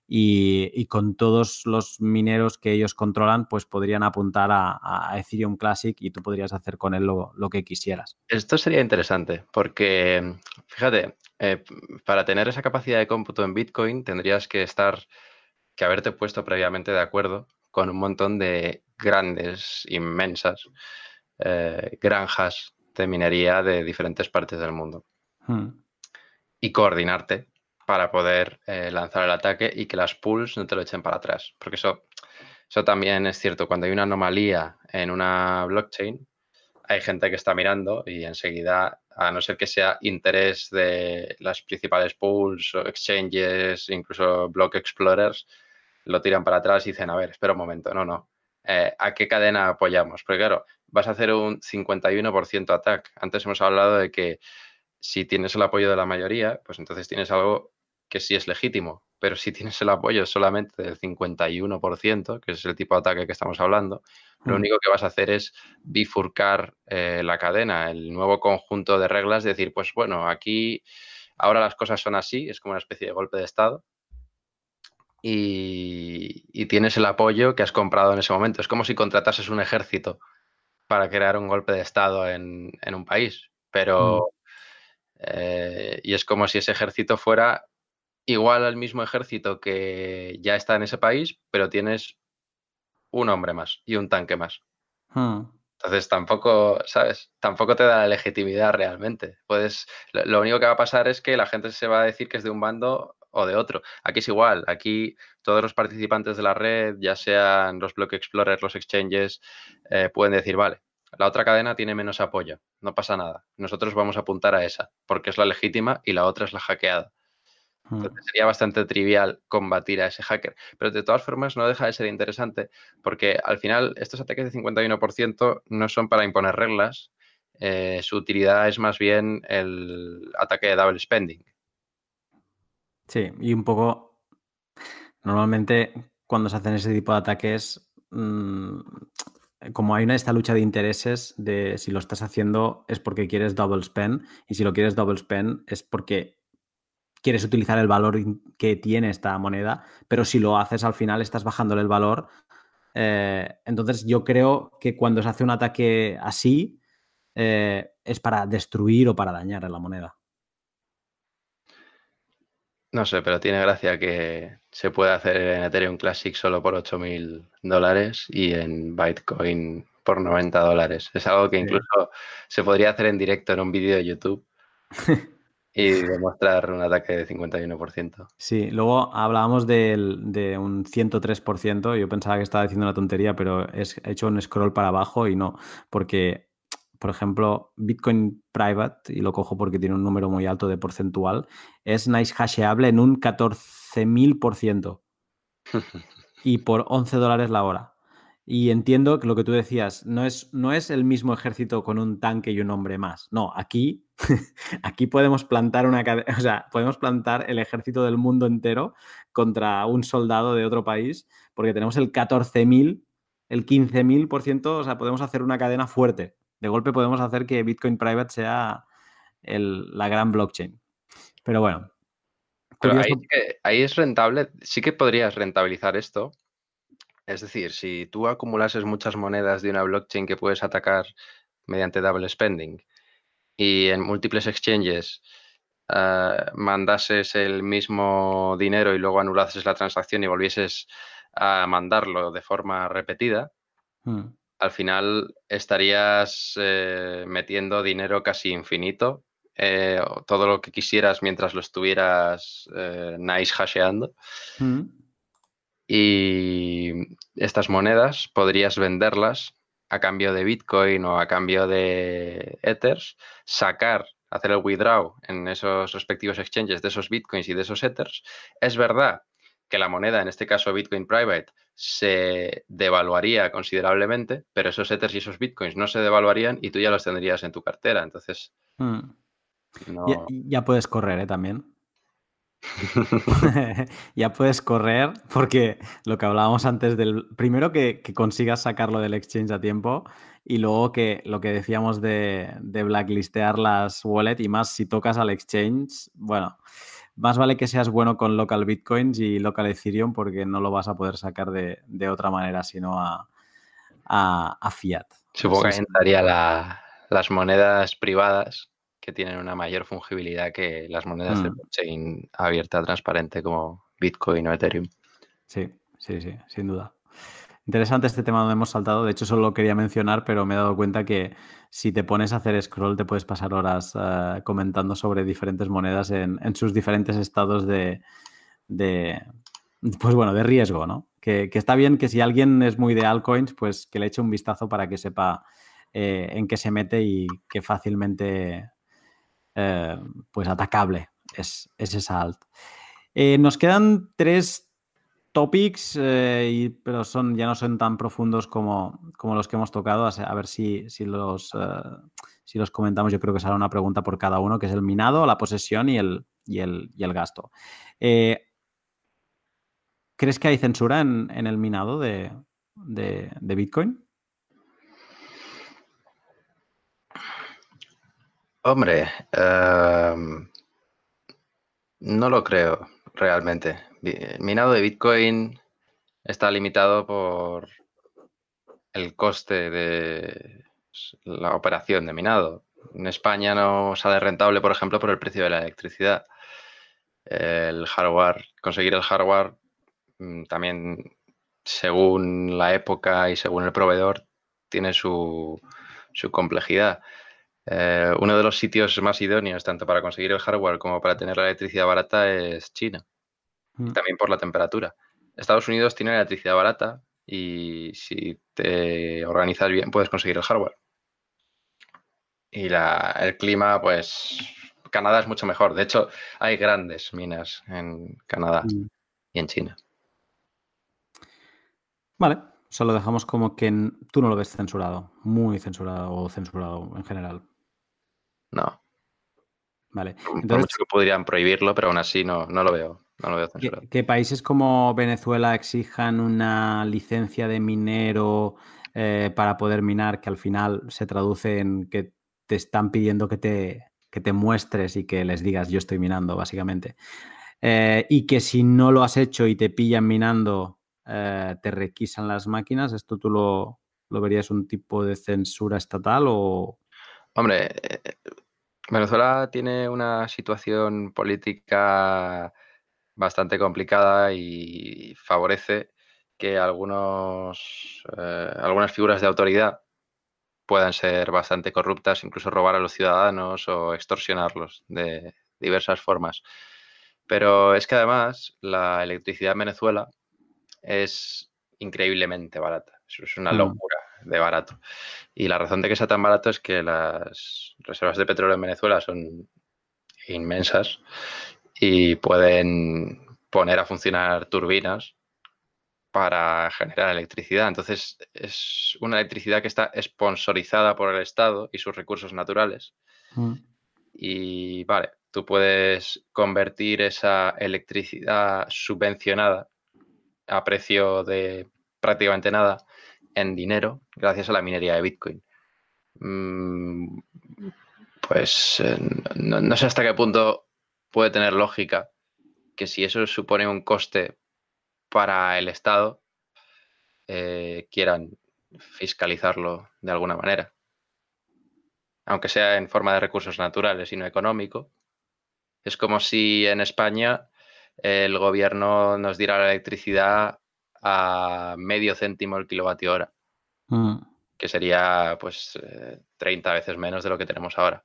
y, con todos los mineros que ellos controlan, pues podrían apuntar a, Ethereum Classic y tú podrías hacer con él lo, que quisieras.
Esto sería interesante porque, fíjate, eh, para tener esa capacidad de cómputo en Bitcoin tendrías que estar, que haberte puesto previamente de acuerdo con un montón de grandes, inmensas eh, granjas de minería de diferentes partes del mundo. Hmm. Y coordinarte para poder eh, lanzar el ataque y que las pools no te lo echen para atrás. Porque eso, eso también es cierto. Cuando hay una anomalía en una blockchain, hay gente que está mirando y enseguida, a no ser que sea interés de las principales pools exchanges, incluso block explorers, lo tiran para atrás y dicen, a ver, espera un momento, no, no. Eh, ¿A qué cadena apoyamos? Porque claro, vas a hacer un 51% ataque. Antes hemos hablado de que si tienes el apoyo de la mayoría, pues entonces tienes algo que sí es legítimo, pero si tienes el apoyo solamente del 51%, que es el tipo de ataque que estamos hablando, lo mm. único que vas a hacer es bifurcar eh, la cadena, el nuevo conjunto de reglas, decir, pues bueno, aquí ahora las cosas son así, es como una especie de golpe de Estado, y, tienes el apoyo que has comprado en ese momento. Es como si contratases un ejército para crear un golpe de Estado en, un país, pero... Mm. Eh, y es como si ese ejército fuera igual al mismo ejército que ya está en ese país, pero tienes un hombre más y un tanque más. Hmm. Entonces tampoco, ¿sabes? Tampoco te da la legitimidad realmente. Puedes, lo único que va a pasar es que la gente se va a decir que es de un bando o de otro. Aquí es igual, aquí todos los participantes de la red, ya sean los block explorers, los exchanges, eh, pueden decir, vale, la otra cadena tiene menos apoyo, no pasa nada. Nosotros vamos a apuntar a esa, porque es la legítima y la otra es la hackeada. Entonces sería bastante trivial combatir a ese hacker. Pero de todas formas no deja de ser interesante porque al final estos ataques de 51% no son para imponer reglas. Eh, su utilidad es más bien el ataque de double spending.
Sí, y un poco, normalmente cuando se hacen ese tipo de ataques, mm, como hay una esta lucha de intereses de si lo estás haciendo es porque quieres double spend y si lo quieres double spend es porque quieres utilizar el valor que tiene esta moneda, pero si lo haces al final estás bajándole el valor. Eh, entonces yo creo que cuando se hace un ataque así eh, es para destruir o para dañar a la moneda.
No sé, pero tiene gracia que se pueda hacer en Ethereum Classic solo por 8.000 dólares y en Bitcoin por 90 dólares. Es algo que incluso se podría hacer en directo en un vídeo de YouTube y <laughs> demostrar un ataque de 51%.
Sí, luego hablábamos de un 103%. Yo pensaba que estaba diciendo una tontería, pero he hecho un scroll para abajo y no, porque, por ejemplo, Bitcoin Private, y lo cojo porque tiene un número muy alto de porcentual, es nice hasheable en un 14.000% <laughs> y por 11 dólares la hora. Y entiendo que lo que tú decías, no es, no es el mismo ejército con un tanque y un hombre más. No, aquí, <laughs> aquí podemos plantar una o sea, podemos plantar el ejército del mundo entero contra un soldado de otro país, porque tenemos el 14.000, el 15.000%, o sea, podemos hacer una cadena fuerte. De golpe podemos hacer que Bitcoin Private sea la gran blockchain. Pero bueno.
Pero ahí es rentable, sí que podrías rentabilizar esto, es decir, si tú acumulases muchas monedas de una blockchain que puedes atacar mediante double spending y en múltiples exchanges uh, mandases el mismo dinero y luego anulases la transacción y volvieses a mandarlo de forma repetida, hmm. Al final estarías eh, metiendo dinero casi infinito, eh, todo lo que quisieras mientras lo estuvieras eh, nice hasheando. Hmm y estas monedas podrías venderlas a cambio de Bitcoin o a cambio de Ethers, sacar, hacer el withdraw en esos respectivos exchanges de esos Bitcoins y de esos Ethers. Es verdad que la moneda, en este caso Bitcoin Private, se devaluaría considerablemente, pero esos Ethers y esos Bitcoins no se devaluarían y tú ya los tendrías en tu cartera. Entonces,
hmm. ya, ya, puedes correr ¿eh? también. <laughs> <laughs> ya puedes correr porque lo que hablábamos antes del... Primero que, consigas sacarlo del exchange a tiempo y luego que lo que decíamos de, blacklistear las wallets y más si tocas al exchange, bueno, más vale que seas bueno con local bitcoins y local ethereum porque no lo vas a poder sacar de, otra manera sino a, a, fiat.
Supongo que entraría las monedas privadas que tienen una mayor fungibilidad que las monedas de mm. blockchain abierta, transparente como Bitcoin o Ethereum.
Sí, sí, sí, sin duda. Interesante este tema donde hemos saltado. De hecho, solo lo quería mencionar, pero me he dado cuenta que si te pones a hacer scroll, te puedes pasar horas eh, comentando sobre diferentes monedas en, sus diferentes estados de, pues bueno, de riesgo, ¿no? Que, está bien que si alguien es muy de altcoins, pues que le eche un vistazo para que sepa eh, en qué se mete y que fácilmente eh, pues atacable es, esa alt. Nos quedan tres topics, eh, pero son, ya no son tan profundos como, como, los que hemos tocado. A ver si, si los, si los comentamos. Yo creo que será una pregunta por cada uno, que es el minado, la posesión y el, y el, y el gasto. ¿Crees que hay censura en, el minado de, de Bitcoin?
Hombre, em, no lo creo realmente. El minado de Bitcoin está limitado por el coste de la operación de minado. En España no sale rentable, por ejemplo, por el precio de la electricidad. El hardware, conseguir el hardware mm, también según la época y según el proveedor tiene su, complejidad. Eh, uno de los sitios más idóneos, tanto para conseguir el hardware como para tener la electricidad barata, es China. Mm. También por la temperatura. Estados Unidos tiene electricidad barata y si te organizas bien puedes conseguir el hardware. Y el clima, pues Canadá es mucho mejor. De hecho, hay grandes minas en Canadá mm. y en China.
Vale, solo dejamos como que tú no lo ves censurado, muy censurado o censurado en general.
No.
Vale.
Entonces, mucho que podrían prohibirlo, pero aún así no, no lo veo. No lo.
Que, países como Venezuela exijan una licencia de minero eh, para poder minar, que al final se traduce en que te están pidiendo que te, que te muestres y que les digas yo estoy minando, básicamente. Eh, y que si no lo has hecho y te pillan minando, eh, te requisan las máquinas. ¿Esto tú lo, lo verías un tipo de censura estatal o,
Hombre, Venezuela tiene una situación política bastante complicada y favorece que algunos, eh, algunas figuras de autoridad puedan ser bastante corruptas, incluso robar a los ciudadanos o extorsionarlos de diversas formas. Pero es que además la electricidad en Venezuela es increíblemente barata. es una mm. locura de barato. Y la razón de que sea tan barato es que las reservas de petróleo en Venezuela son inmensas y pueden poner a funcionar turbinas para generar electricidad. Entonces, es una electricidad que está sponsorizada por el Estado y sus recursos naturales. Mm. Y vale, tú puedes convertir esa electricidad subvencionada a precio de prácticamente nada en dinero gracias a la minería de Bitcoin. Mm, pues eh, no, sé hasta qué punto puede tener lógica que si eso supone un coste para el Estado, eh, quieran fiscalizarlo de alguna manera. Aunque sea en forma de recursos naturales y no económico. Es como si en España el gobierno nos diera la electricidad a medio céntimo el kilovatio hora, mm. que sería pues 30 eh, veces menos de lo que tenemos ahora.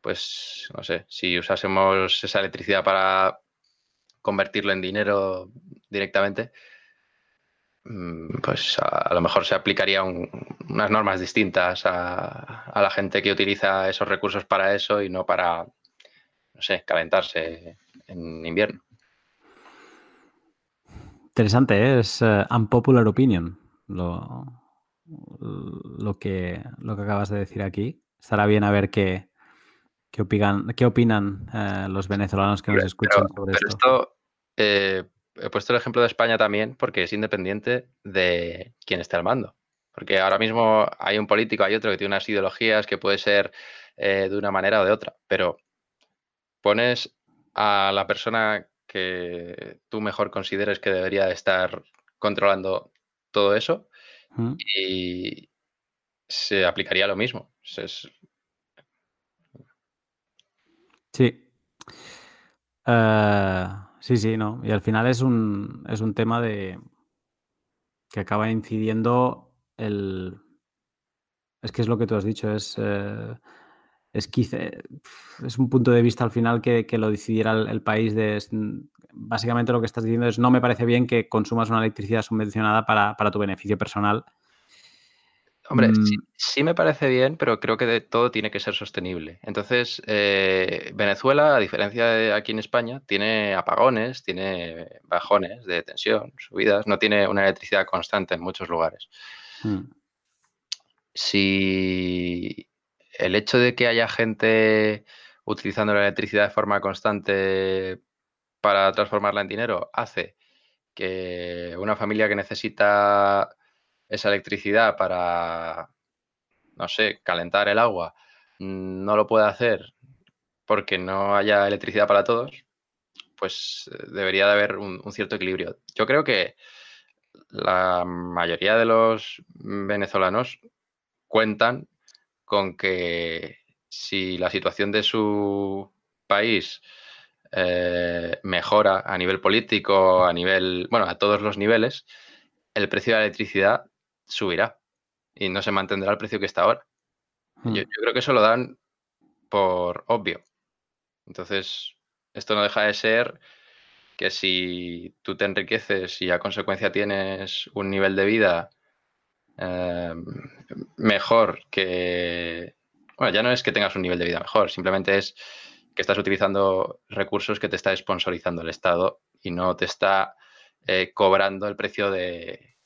Pues no sé, si usásemos esa electricidad para convertirlo en dinero directamente, mm, pues a, lo mejor se aplicaría unas normas distintas a, la gente que utiliza esos recursos para eso y no para, no sé, calentarse en invierno.
Interesante, ¿eh? es uh, unpopular opinion lo, lo, que, lo que acabas de decir aquí. Estará bien a ver qué, qué opinan, qué opinan uh, los venezolanos que nos escuchan sobre
pero esto. eh, he puesto el ejemplo de España también porque es independiente de quién esté al mando. Porque ahora mismo hay un político, hay otro que tiene unas ideologías que puede ser eh, de una manera o de otra, pero pones a la persona que tú mejor consideres que debería estar controlando todo eso y se aplicaría lo mismo.
Sí. Eh, sí, sí, no. Y al final es un, es un tema de que acaba incidiendo el... Es que es lo que tú has dicho, es... Eh, es es un punto de vista al final que, lo decidiera el, país. Básicamente lo que estás diciendo es no me parece bien que consumas una electricidad subvencionada para, tu beneficio personal.
Hombre, mm. sí, me parece bien, pero creo que de todo tiene que ser sostenible. Entonces, eh, Venezuela, a diferencia de aquí en España, tiene apagones, tiene bajones de tensión, subidas, no tiene una electricidad constante en muchos lugares. Mm. Si el hecho de que haya gente utilizando la electricidad de forma constante para transformarla en dinero hace que una familia que necesita esa electricidad para, no sé, calentar el agua, no lo pueda hacer porque no haya electricidad para todos, pues eh, debería de haber un, un cierto equilibrio. Yo creo que la mayoría de los venezolanos cuentan con que si la situación de su país eh, mejora a nivel político, a nivel, bueno, a todos los niveles, el precio de la electricidad subirá y no se mantendrá el precio que está ahora. Yo, hmm. yo, creo que eso lo dan por obvio. Entonces, esto no deja de ser que si tú te enriqueces y a consecuencia tienes un nivel de vida Em, mejor que... Bueno, ya no es que tengas un nivel de vida mejor, simplemente es que estás utilizando recursos que te está sponsorizando el Estado y no te está eh, cobrando el precio de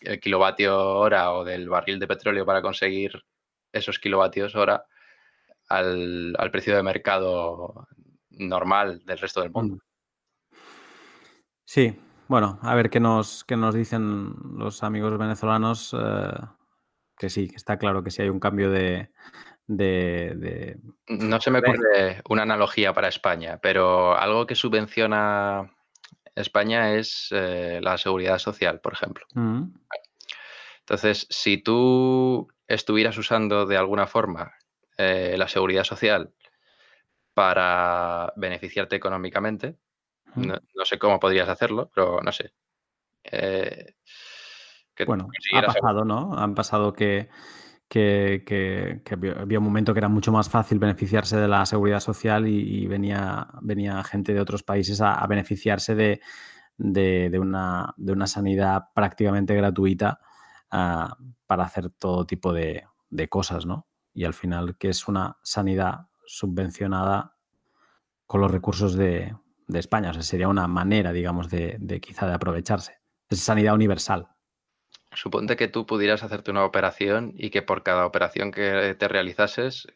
el kilovatio hora o del barril de petróleo para conseguir esos kilovatios hora al, al precio de mercado normal del resto del mundo.
Sí, bueno, a ver qué nos, qué nos dicen los amigos venezolanos. Eh, que sí, que está claro que sí hay un cambio de,
No se me ocurre una analogía para España, pero algo que subvenciona España es eh, la seguridad social, por ejemplo. Mm. Entonces, si tú estuvieras usando de alguna forma eh, la seguridad social para beneficiarte económicamente, no, sé cómo podrías hacerlo, pero no sé. Eh,
bueno, ha pasado, ¿no? Han pasado que, que, había un momento que era mucho más fácil beneficiarse de la seguridad social y, venía, venía gente de otros países a, beneficiarse de, de, una, de, una, sanidad prácticamente gratuita ah, para hacer todo tipo de, cosas, ¿no? Y al final, que es una sanidad subvencionada con los recursos de, España. O sea, sería una manera, digamos, de, de quizá de aprovecharse. Es sanidad universal.
Suponte que tú pudieras hacerte una operación y que por cada operación que te realizases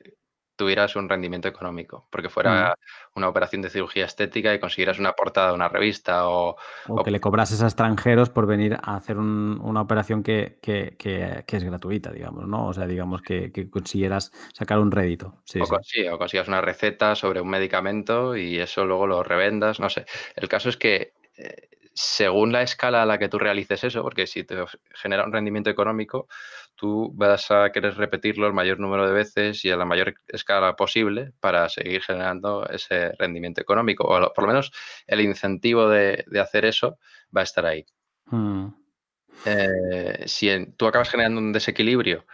tuvieras un rendimiento económico, porque fuera una operación de cirugía estética y consiguieras una portada de una revista o...
O, que le cobrases a extranjeros por venir a hacer una operación que, es gratuita, digamos, ¿no? O sea, digamos que, consiguieras sacar un rédito.
Sí, o, sí. o consigas una receta sobre un medicamento y eso luego lo revendas, no sé. El caso es que eh, según la escala a la que tú realices eso, porque si te genera un rendimiento económico, tú vas a querer repetirlo el mayor número de veces y a la mayor escala posible para seguir generando ese rendimiento económico. O por lo menos el incentivo de, hacer eso va a estar ahí. Hmm. Eh, si tú acabas generando un desequilibrio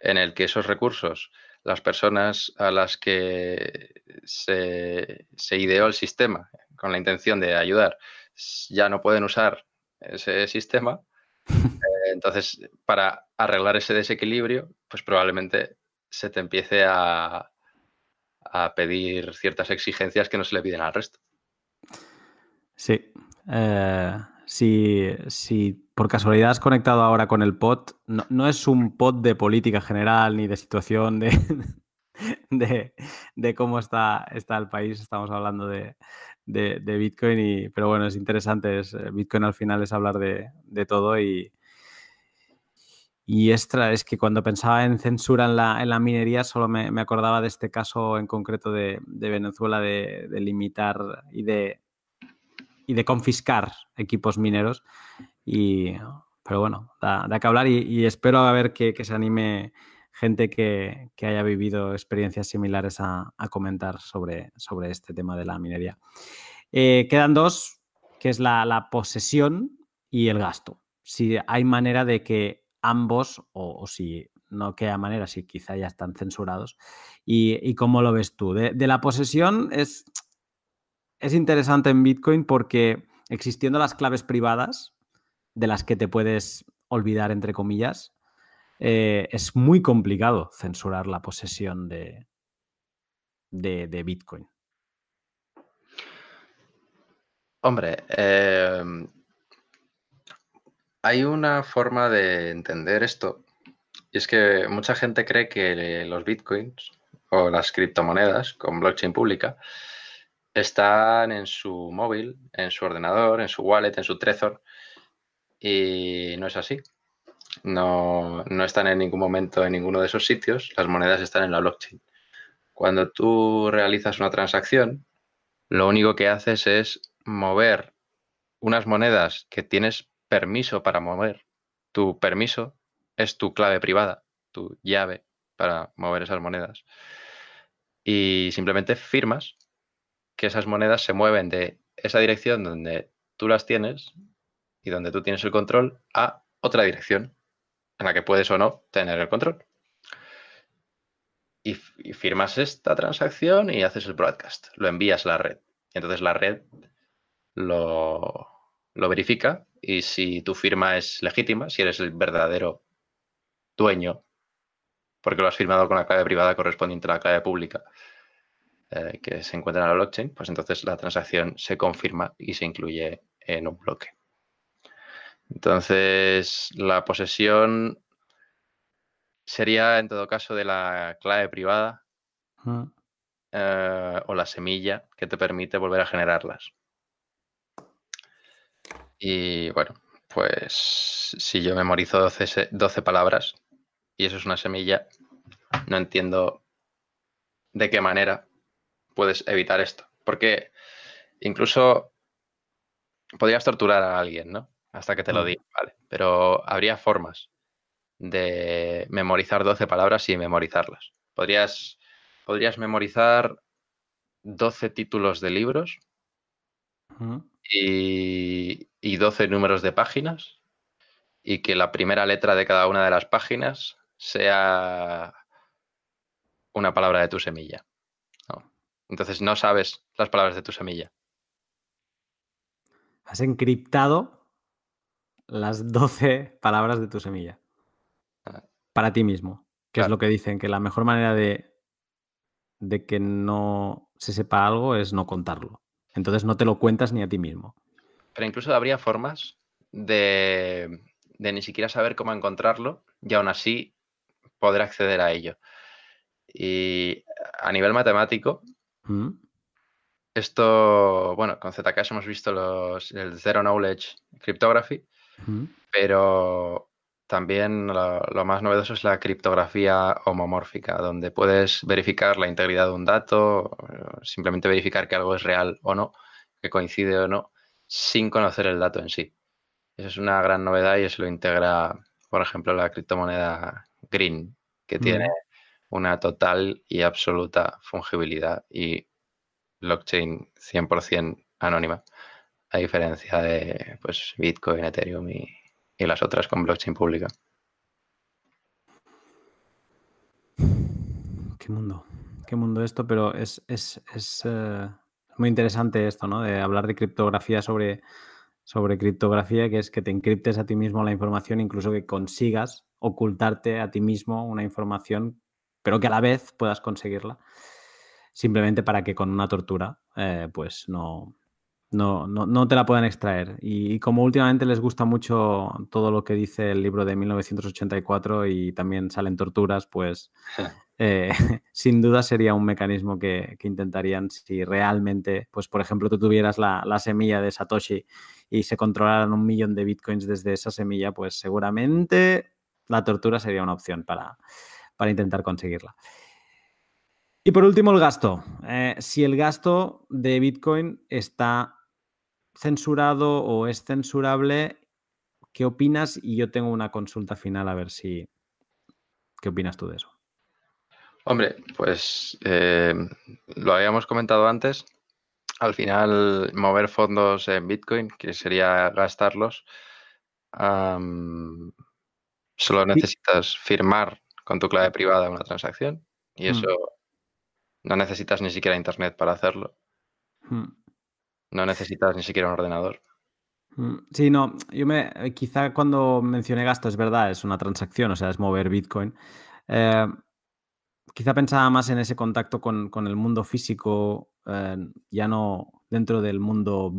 en el que esos recursos, las personas a las que se, se ideó el sistema con la intención de ayudar, ya no pueden usar ese sistema. <laughs> Eh, entonces, para arreglar ese desequilibrio, pues probablemente se te empiece a, pedir ciertas exigencias que no se le piden al resto.
Sí. Eh, si, por casualidad has conectado ahora con el pod, no, es un pod de política general ni de situación <laughs> de, de, cómo está, está el país. Estamos hablando de, de, Bitcoin, y, pero bueno, es interesante. Es, eh, Bitcoin al final es hablar de, todo y, y extra es que cuando pensaba en censura en la, en la minería solo me, acordaba de este caso en concreto de, Venezuela de, limitar y de, y de confiscar equipos mineros. Y, pero bueno, da, que hablar y, espero a ver que, se anime gente que, haya vivido experiencias similares a, comentar sobre, sobre este tema de la minería. Eh, quedan dos, que es la, posesión y el gasto. Si hay manera de que ambos, o, si no queda manera, si quizá ya están censurados, y, cómo lo ves tú. De, la posesión es, es interesante en Bitcoin porque existiendo las claves privadas, de las que te puedes olvidar, entre comillas, eh, es muy complicado censurar la posesión de, Bitcoin.
Hombre, em, hay una forma de entender esto, y es que mucha gente cree que los bitcoins o las criptomonedas con blockchain pública están en su móvil, en su ordenador, en su wallet, en su Trezor, y no es así. No, no están en ningún momento en ninguno de esos sitios, las monedas están en la blockchain. Cuando tú realizas una transacción, lo único que haces es mover unas monedas que tienes permiso para mover. Tu permiso es tu clave privada, tu llave para mover esas monedas. Y simplemente firmas que esas monedas se mueven de esa dirección donde tú las tienes y donde tú tienes el control a otra dirección en la que puedes o no tener el control. Y, firmas esta transacción y haces el broadcast, lo envías a la red. Y entonces la red lo, verifica y si tu firma es legítima, si eres el verdadero dueño, porque lo has firmado con la clave privada correspondiente a la clave pública eh, que se encuentra en la blockchain, pues entonces la transacción se confirma y se incluye en un bloque. Entonces, la posesión sería en todo caso de la clave privada eh, o la semilla que te permite volver a generarlas. Y bueno, pues si yo memorizo 12, palabras y eso es una semilla, no entiendo de qué manera puedes evitar esto. Porque incluso podrías torturar a alguien, ¿no? Hasta que te lo mm. diga, ¿vale? Pero habría formas de memorizar 12 palabras y memorizarlas. Podrías, podrías memorizar 12 títulos de libros y, 12 números de páginas y que la primera letra de cada una de las páginas sea una palabra de tu semilla. Entonces no sabes las palabras de tu semilla.
Has encriptado las 12 palabras de tu semilla.
Ah.
Para ti mismo. Que es lo que dicen, que la mejor manera de, de que no se sepa algo es no contarlo. Entonces no te lo cuentas ni a ti mismo.
Pero incluso habría formas de, de ni siquiera saber cómo encontrarlo y aún así poder acceder a ello. Y a nivel matemático,
¿Mm?
esto, bueno, con Zcash hemos visto los, el Zero Knowledge Cryptography,
¿Mm?
pero también lo, lo, más novedoso es la criptografía homomórfica, donde puedes verificar la integridad de un dato, simplemente verificar que algo es real o no, que coincide o no, sin conocer el dato en sí. Esa es una gran novedad y eso lo integra, por ejemplo, la criptomoneda Green, que
Mm.
tiene una total y absoluta fungibilidad y blockchain 100% anónima, a diferencia de pues, Bitcoin, Ethereum y, las otras con blockchain pública.
Qué mundo, qué mundo esto, pero es, es, es eh, muy interesante esto, ¿no? De hablar de criptografía sobre, sobre criptografía, que es que te encriptes a ti mismo la información, incluso que consigas ocultarte a ti mismo una información, pero que a la vez puedas conseguirla, simplemente para que con una tortura, eh, pues no, no, no, no, te la puedan extraer. Y, y, como últimamente les gusta mucho todo lo que dice el libro de 1984 y también salen torturas, pues <laughs> eh, <laughs> sin duda sería un mecanismo que, que, intentarían si realmente, pues por ejemplo, tú tuvieras la, la, semilla de Satoshi y se controlaran un millón de bitcoins desde esa semilla, pues seguramente la tortura sería una opción para, para intentar conseguirla. Y por último, el gasto. Eh, si el gasto de Bitcoin está censurado o es censurable, ¿qué opinas? Y yo tengo una consulta final a ver si... ¿Qué opinas tú de eso?
Hombre, pues eh, lo habíamos comentado antes. Al final, mover fondos en Bitcoin, que sería gastarlos, um, solo necesitas firmar con tu clave privada una transacción y eso mm. no necesitas ni siquiera internet para hacerlo.
Mm.
No necesitas ni siquiera un ordenador.
Mm, Sí, no, yo me, quizá cuando mencioné gasto es verdad, es una transacción, o sea, es mover Bitcoin. Eh, quizá pensaba más en ese contacto con, con el mundo físico, eh, ya no dentro del mundo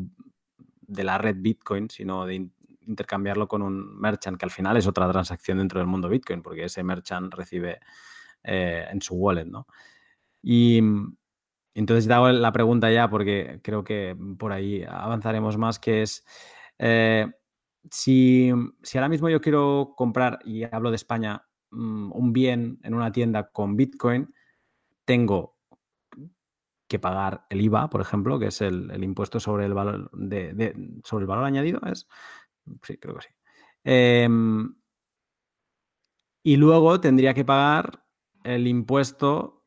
de la red Bitcoin, sino de in intercambiarlo con un merchant, que al final es otra transacción dentro del mundo Bitcoin, porque ese merchant recibe eh, en su wallet, ¿no? Y entonces te hago la pregunta ya, porque creo que por ahí avanzaremos más, que es, eh, si, si ahora mismo yo quiero comprar, y hablo de España, un bien en una tienda con Bitcoin, tengo que pagar el IVA, por ejemplo, que es el, impuesto sobre el valor sobre el valor añadido, es sí, creo que sí. Eh, y luego tendría que pagar el impuesto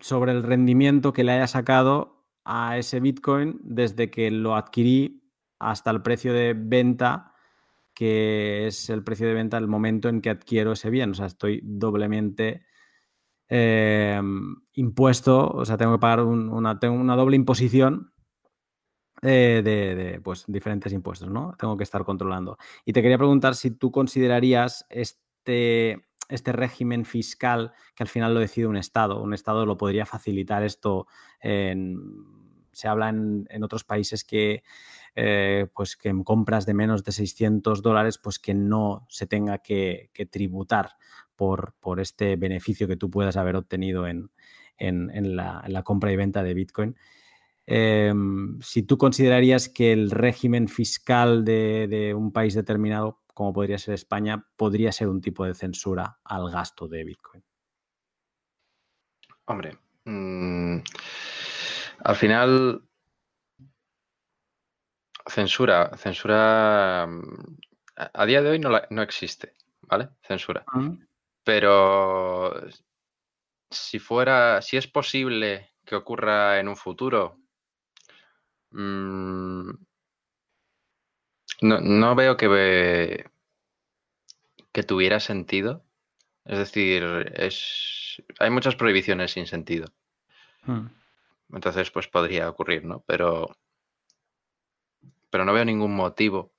sobre el rendimiento que le haya sacado a ese Bitcoin desde que lo adquirí hasta el precio de venta que es el precio de venta al momento en que adquiero ese bien. O sea, estoy doblemente eh, impuesto, o sea, tengo que pagar un, una, tengo una doble imposición eh, de, de, pues, diferentes impuestos, ¿no? Tengo que estar controlando. Y te quería preguntar si tú considerarías este, este régimen fiscal que al final lo decide un Estado. Un Estado lo podría facilitar esto. En, se habla en, otros países que eh, pues que en compras de menos de 600 dólares, pues que no se tenga que, tributar por, por, este beneficio que tú puedas haber obtenido en, en, la, compra y venta de Bitcoin. Eh, si tú considerarías que el régimen fiscal de, un país determinado, como podría ser España, podría ser un tipo de censura al gasto de Bitcoin.
Hombre, mmm, al final Censura, censura a día de hoy no, la, no existe, ¿vale? Censura.
Uh -huh.
Pero si fuera, si es posible que ocurra en un futuro, mmm, no, no, veo que, que tuviera sentido. Es decir, es, hay muchas prohibiciones sin sentido. Hmm. Entonces, pues podría ocurrir, ¿no? Pero, pero no veo ningún motivo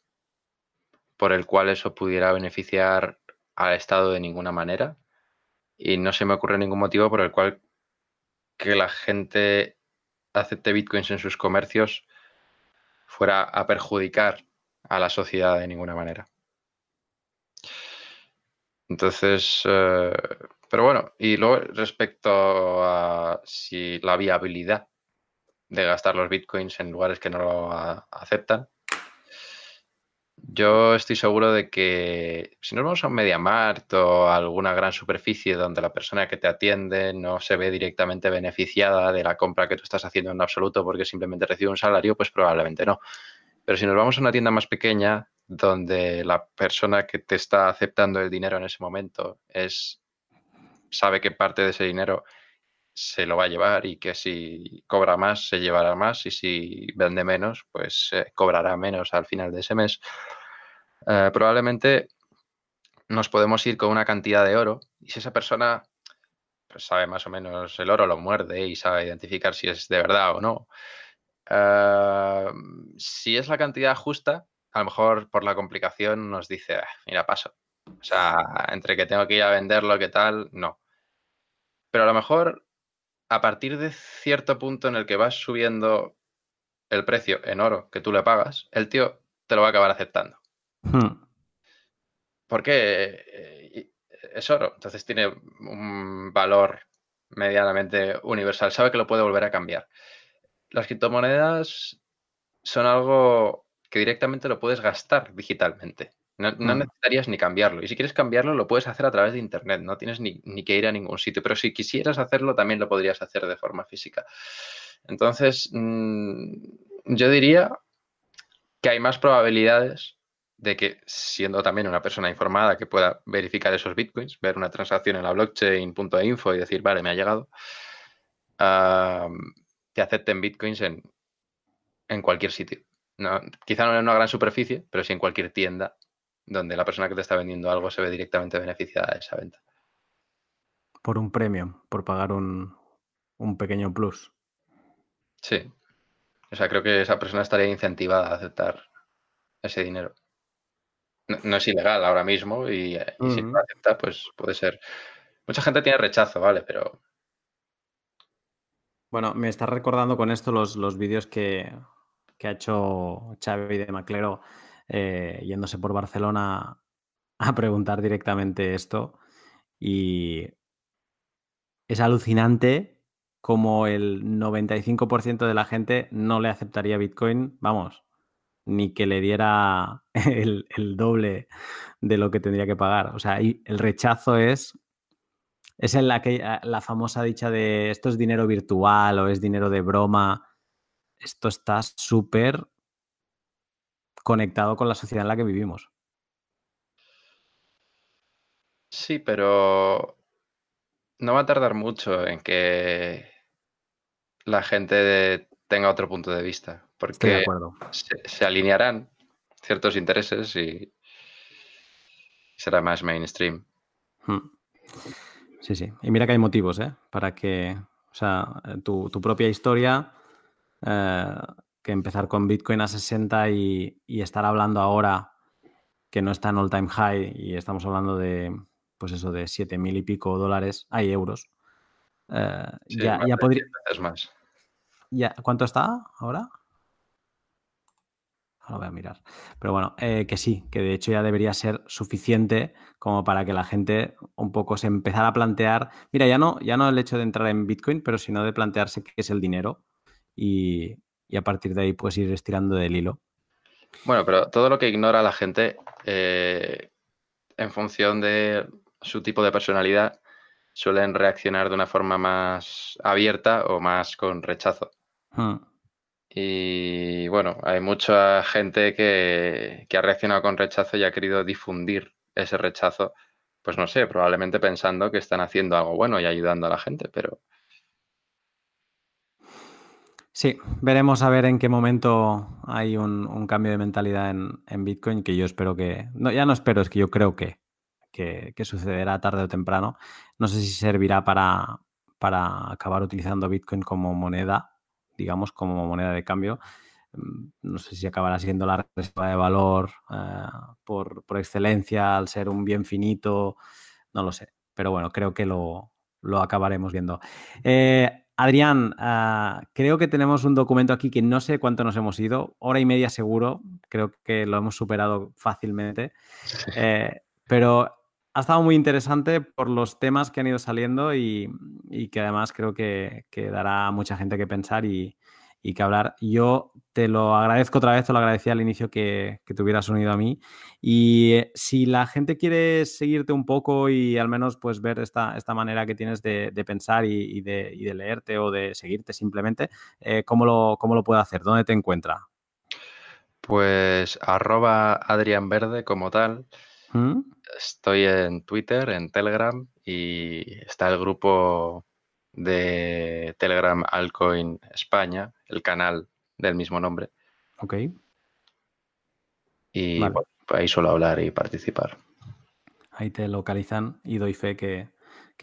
por el cual eso pudiera beneficiar al Estado de ninguna manera. Y no se me ocurre ningún motivo por el cual que la gente acepte bitcoins en sus comercios fuera a perjudicar a la sociedad de ninguna manera. Entonces, eh, pero bueno, y luego respecto a si la viabilidad de gastar los bitcoins en lugares que no lo aceptan, yo estoy seguro de que si nos vamos a un MediaMarkt o a alguna gran superficie donde la persona que te atiende no se ve directamente beneficiada de la compra que tú estás haciendo en absoluto porque simplemente recibe un salario, pues probablemente no. Pero si nos vamos a una tienda más pequeña donde la persona que te está aceptando el dinero en ese momento es sabe que parte de ese dinero se lo va a llevar y que si cobra más se llevará más y si vende menos pues cobrará menos al final de ese mes. Eh, probablemente nos podemos ir con una cantidad de oro y si esa persona pues, sabe más o menos el oro, lo muerde y sabe identificar si es de verdad o no. Eh, si es la cantidad justa, a lo mejor por la complicación nos dice, ah, mira, paso. O sea, entre que tengo que ir a venderlo, ¿qué tal? No. Pero a lo mejor a partir de cierto punto en el que vas subiendo el precio en oro que tú le pagas, el tío te lo va a acabar aceptando. Hmm. Porque eh, es oro, entonces tiene un valor medianamente universal, sabe que lo puede volver a cambiar. Las criptomonedas son algo que directamente lo puedes gastar digitalmente. No, mm. necesitarías ni cambiarlo. Y si quieres cambiarlo, lo puedes hacer a través de Internet. No tienes ni, que ir a ningún sitio. Pero si quisieras hacerlo, también lo podrías hacer de forma física. Entonces, mm, yo diría que hay más probabilidades de que, siendo también una persona informada que pueda verificar esos bitcoins, ver una transacción en la blockchain.info y decir, vale, me ha llegado, que acepten bitcoins en, en cualquier sitio no, quizá no en una gran superficie, pero sí en cualquier tienda donde la persona que te está vendiendo algo se ve directamente beneficiada de esa venta.
Por un premio, por pagar un, pequeño plus.
Sí. O sea, creo que esa persona estaría incentivada a aceptar ese dinero. No, es ilegal ahora mismo y, si no lo acepta, pues puede ser. Mucha gente tiene rechazo, ¿vale? Pero.
Bueno, me está recordando con esto los, los vídeos que, que ha hecho Xavi de Maclero eh, yéndose por Barcelona a preguntar directamente esto. Y es alucinante como el 95% de la gente no le aceptaría Bitcoin, vamos, ni que le diera <laughs> el, doble de lo que tendría que pagar. O sea, el rechazo es es en la, que, la famosa dicha de esto es dinero virtual o es dinero de broma esto está súper conectado con la sociedad en la que vivimos.
Sí, pero no va a tardar mucho en que la gente tenga otro punto de vista, porque Se, alinearán ciertos intereses y será más mainstream. Hmm.
Sí, sí. Y mira que hay motivos, ¿eh? Para que, o sea, tu propia historia eh, que empezar con Bitcoin a 60 y, estar hablando ahora que no está en all time high y estamos hablando de, pues eso, de 7 mil y pico dólares, hay euros. Eh, ya, ya podría...
más.
Ya, ¿Cuánto está ahora? Lo voy a mirar. Pero bueno, eh, que sí, que de hecho ya debería ser suficiente como para que la gente un poco se empezara a plantear. Mira, ya no, ya no el hecho de entrar en Bitcoin, pero sino de plantearse qué es el dinero y, a partir de ahí puedes ir estirando del hilo.
Bueno, pero todo lo que ignora la gente eh, en función de su tipo de personalidad suelen reaccionar de una forma más abierta o más con rechazo. Hmm. Y bueno, hay mucha gente que, que, ha reaccionado con rechazo y ha querido difundir ese rechazo, pues no sé, probablemente pensando que están haciendo algo bueno y ayudando a la gente, pero
Sí, veremos a ver en qué momento hay un, cambio de mentalidad en, Bitcoin, que yo espero que. No, ya no espero, es que yo creo que, que, sucederá tarde o temprano. No sé si servirá para, para acabar utilizando Bitcoin como moneda, digamos, como moneda de cambio. Mm, no sé si acabará siendo la reserva de valor eh, por, excelencia al ser un bien finito, no lo sé. Pero bueno, creo que lo, acabaremos viendo. Eh, Adrián, ah, creo que tenemos un documento aquí que no sé cuánto nos hemos ido, hora y media seguro, creo que lo hemos superado fácilmente, eh, pero ha estado muy interesante por los temas que han ido saliendo y, que además creo que, dará a mucha gente que pensar y, que hablar. Yo te lo agradezco otra vez, te lo agradecía al inicio que, que te hubieras unido a mí. Y eh, si la gente quiere seguirte un poco y al menos pues ver esta, esta manera que tienes de, pensar y, de, y, de, leerte o de seguirte simplemente, eh, ¿cómo, lo, ¿cómo lo puede hacer? ¿Dónde te encuentra?
Pues arroba Adrián Verde como tal. ¿Mm? Estoy en Twitter, en Telegram y está el grupo de Telegram Alcoin España, el canal del mismo nombre.
Ok.
Y bueno, ahí suelo hablar y participar.
Ahí te localizan y doy fe que,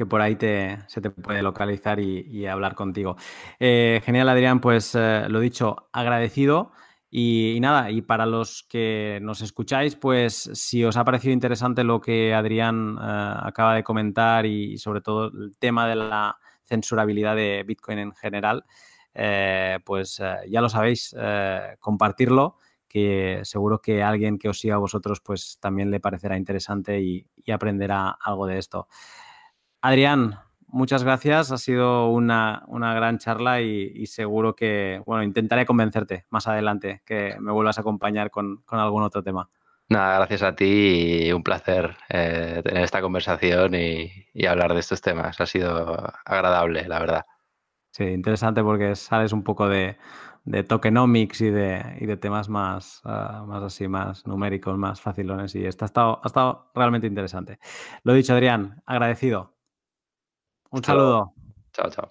por ahí te, se te puede localizar y, hablar contigo. Eh, genial, Adrián, pues eh, lo dicho, agradecido. Y, nada, y para los que nos escucháis, pues si os ha parecido interesante lo que Adrián eh, acaba de comentar y sobre todo el tema de la censurabilidad de Bitcoin en general, eh, pues eh, ya lo sabéis, compartirlo, que seguro que alguien que os siga a vosotros pues también le parecerá interesante y, aprenderá algo de esto. Adrián, muchas gracias, ha sido una, gran charla y, seguro que, bueno, intentaré convencerte más adelante que me vuelvas a acompañar con algún otro tema.
Nada, gracias a ti y un placer eh, tener esta conversación y, hablar de estos temas. Ha sido agradable, la verdad.
Sí, interesante porque sales un poco de, tokenomics y de, de temas más, ah, más así, más numéricos, más facilones y esto ha estado, ha estado realmente interesante. Lo dicho, Adrián, agradecido. Un saludo.
Chao, chao.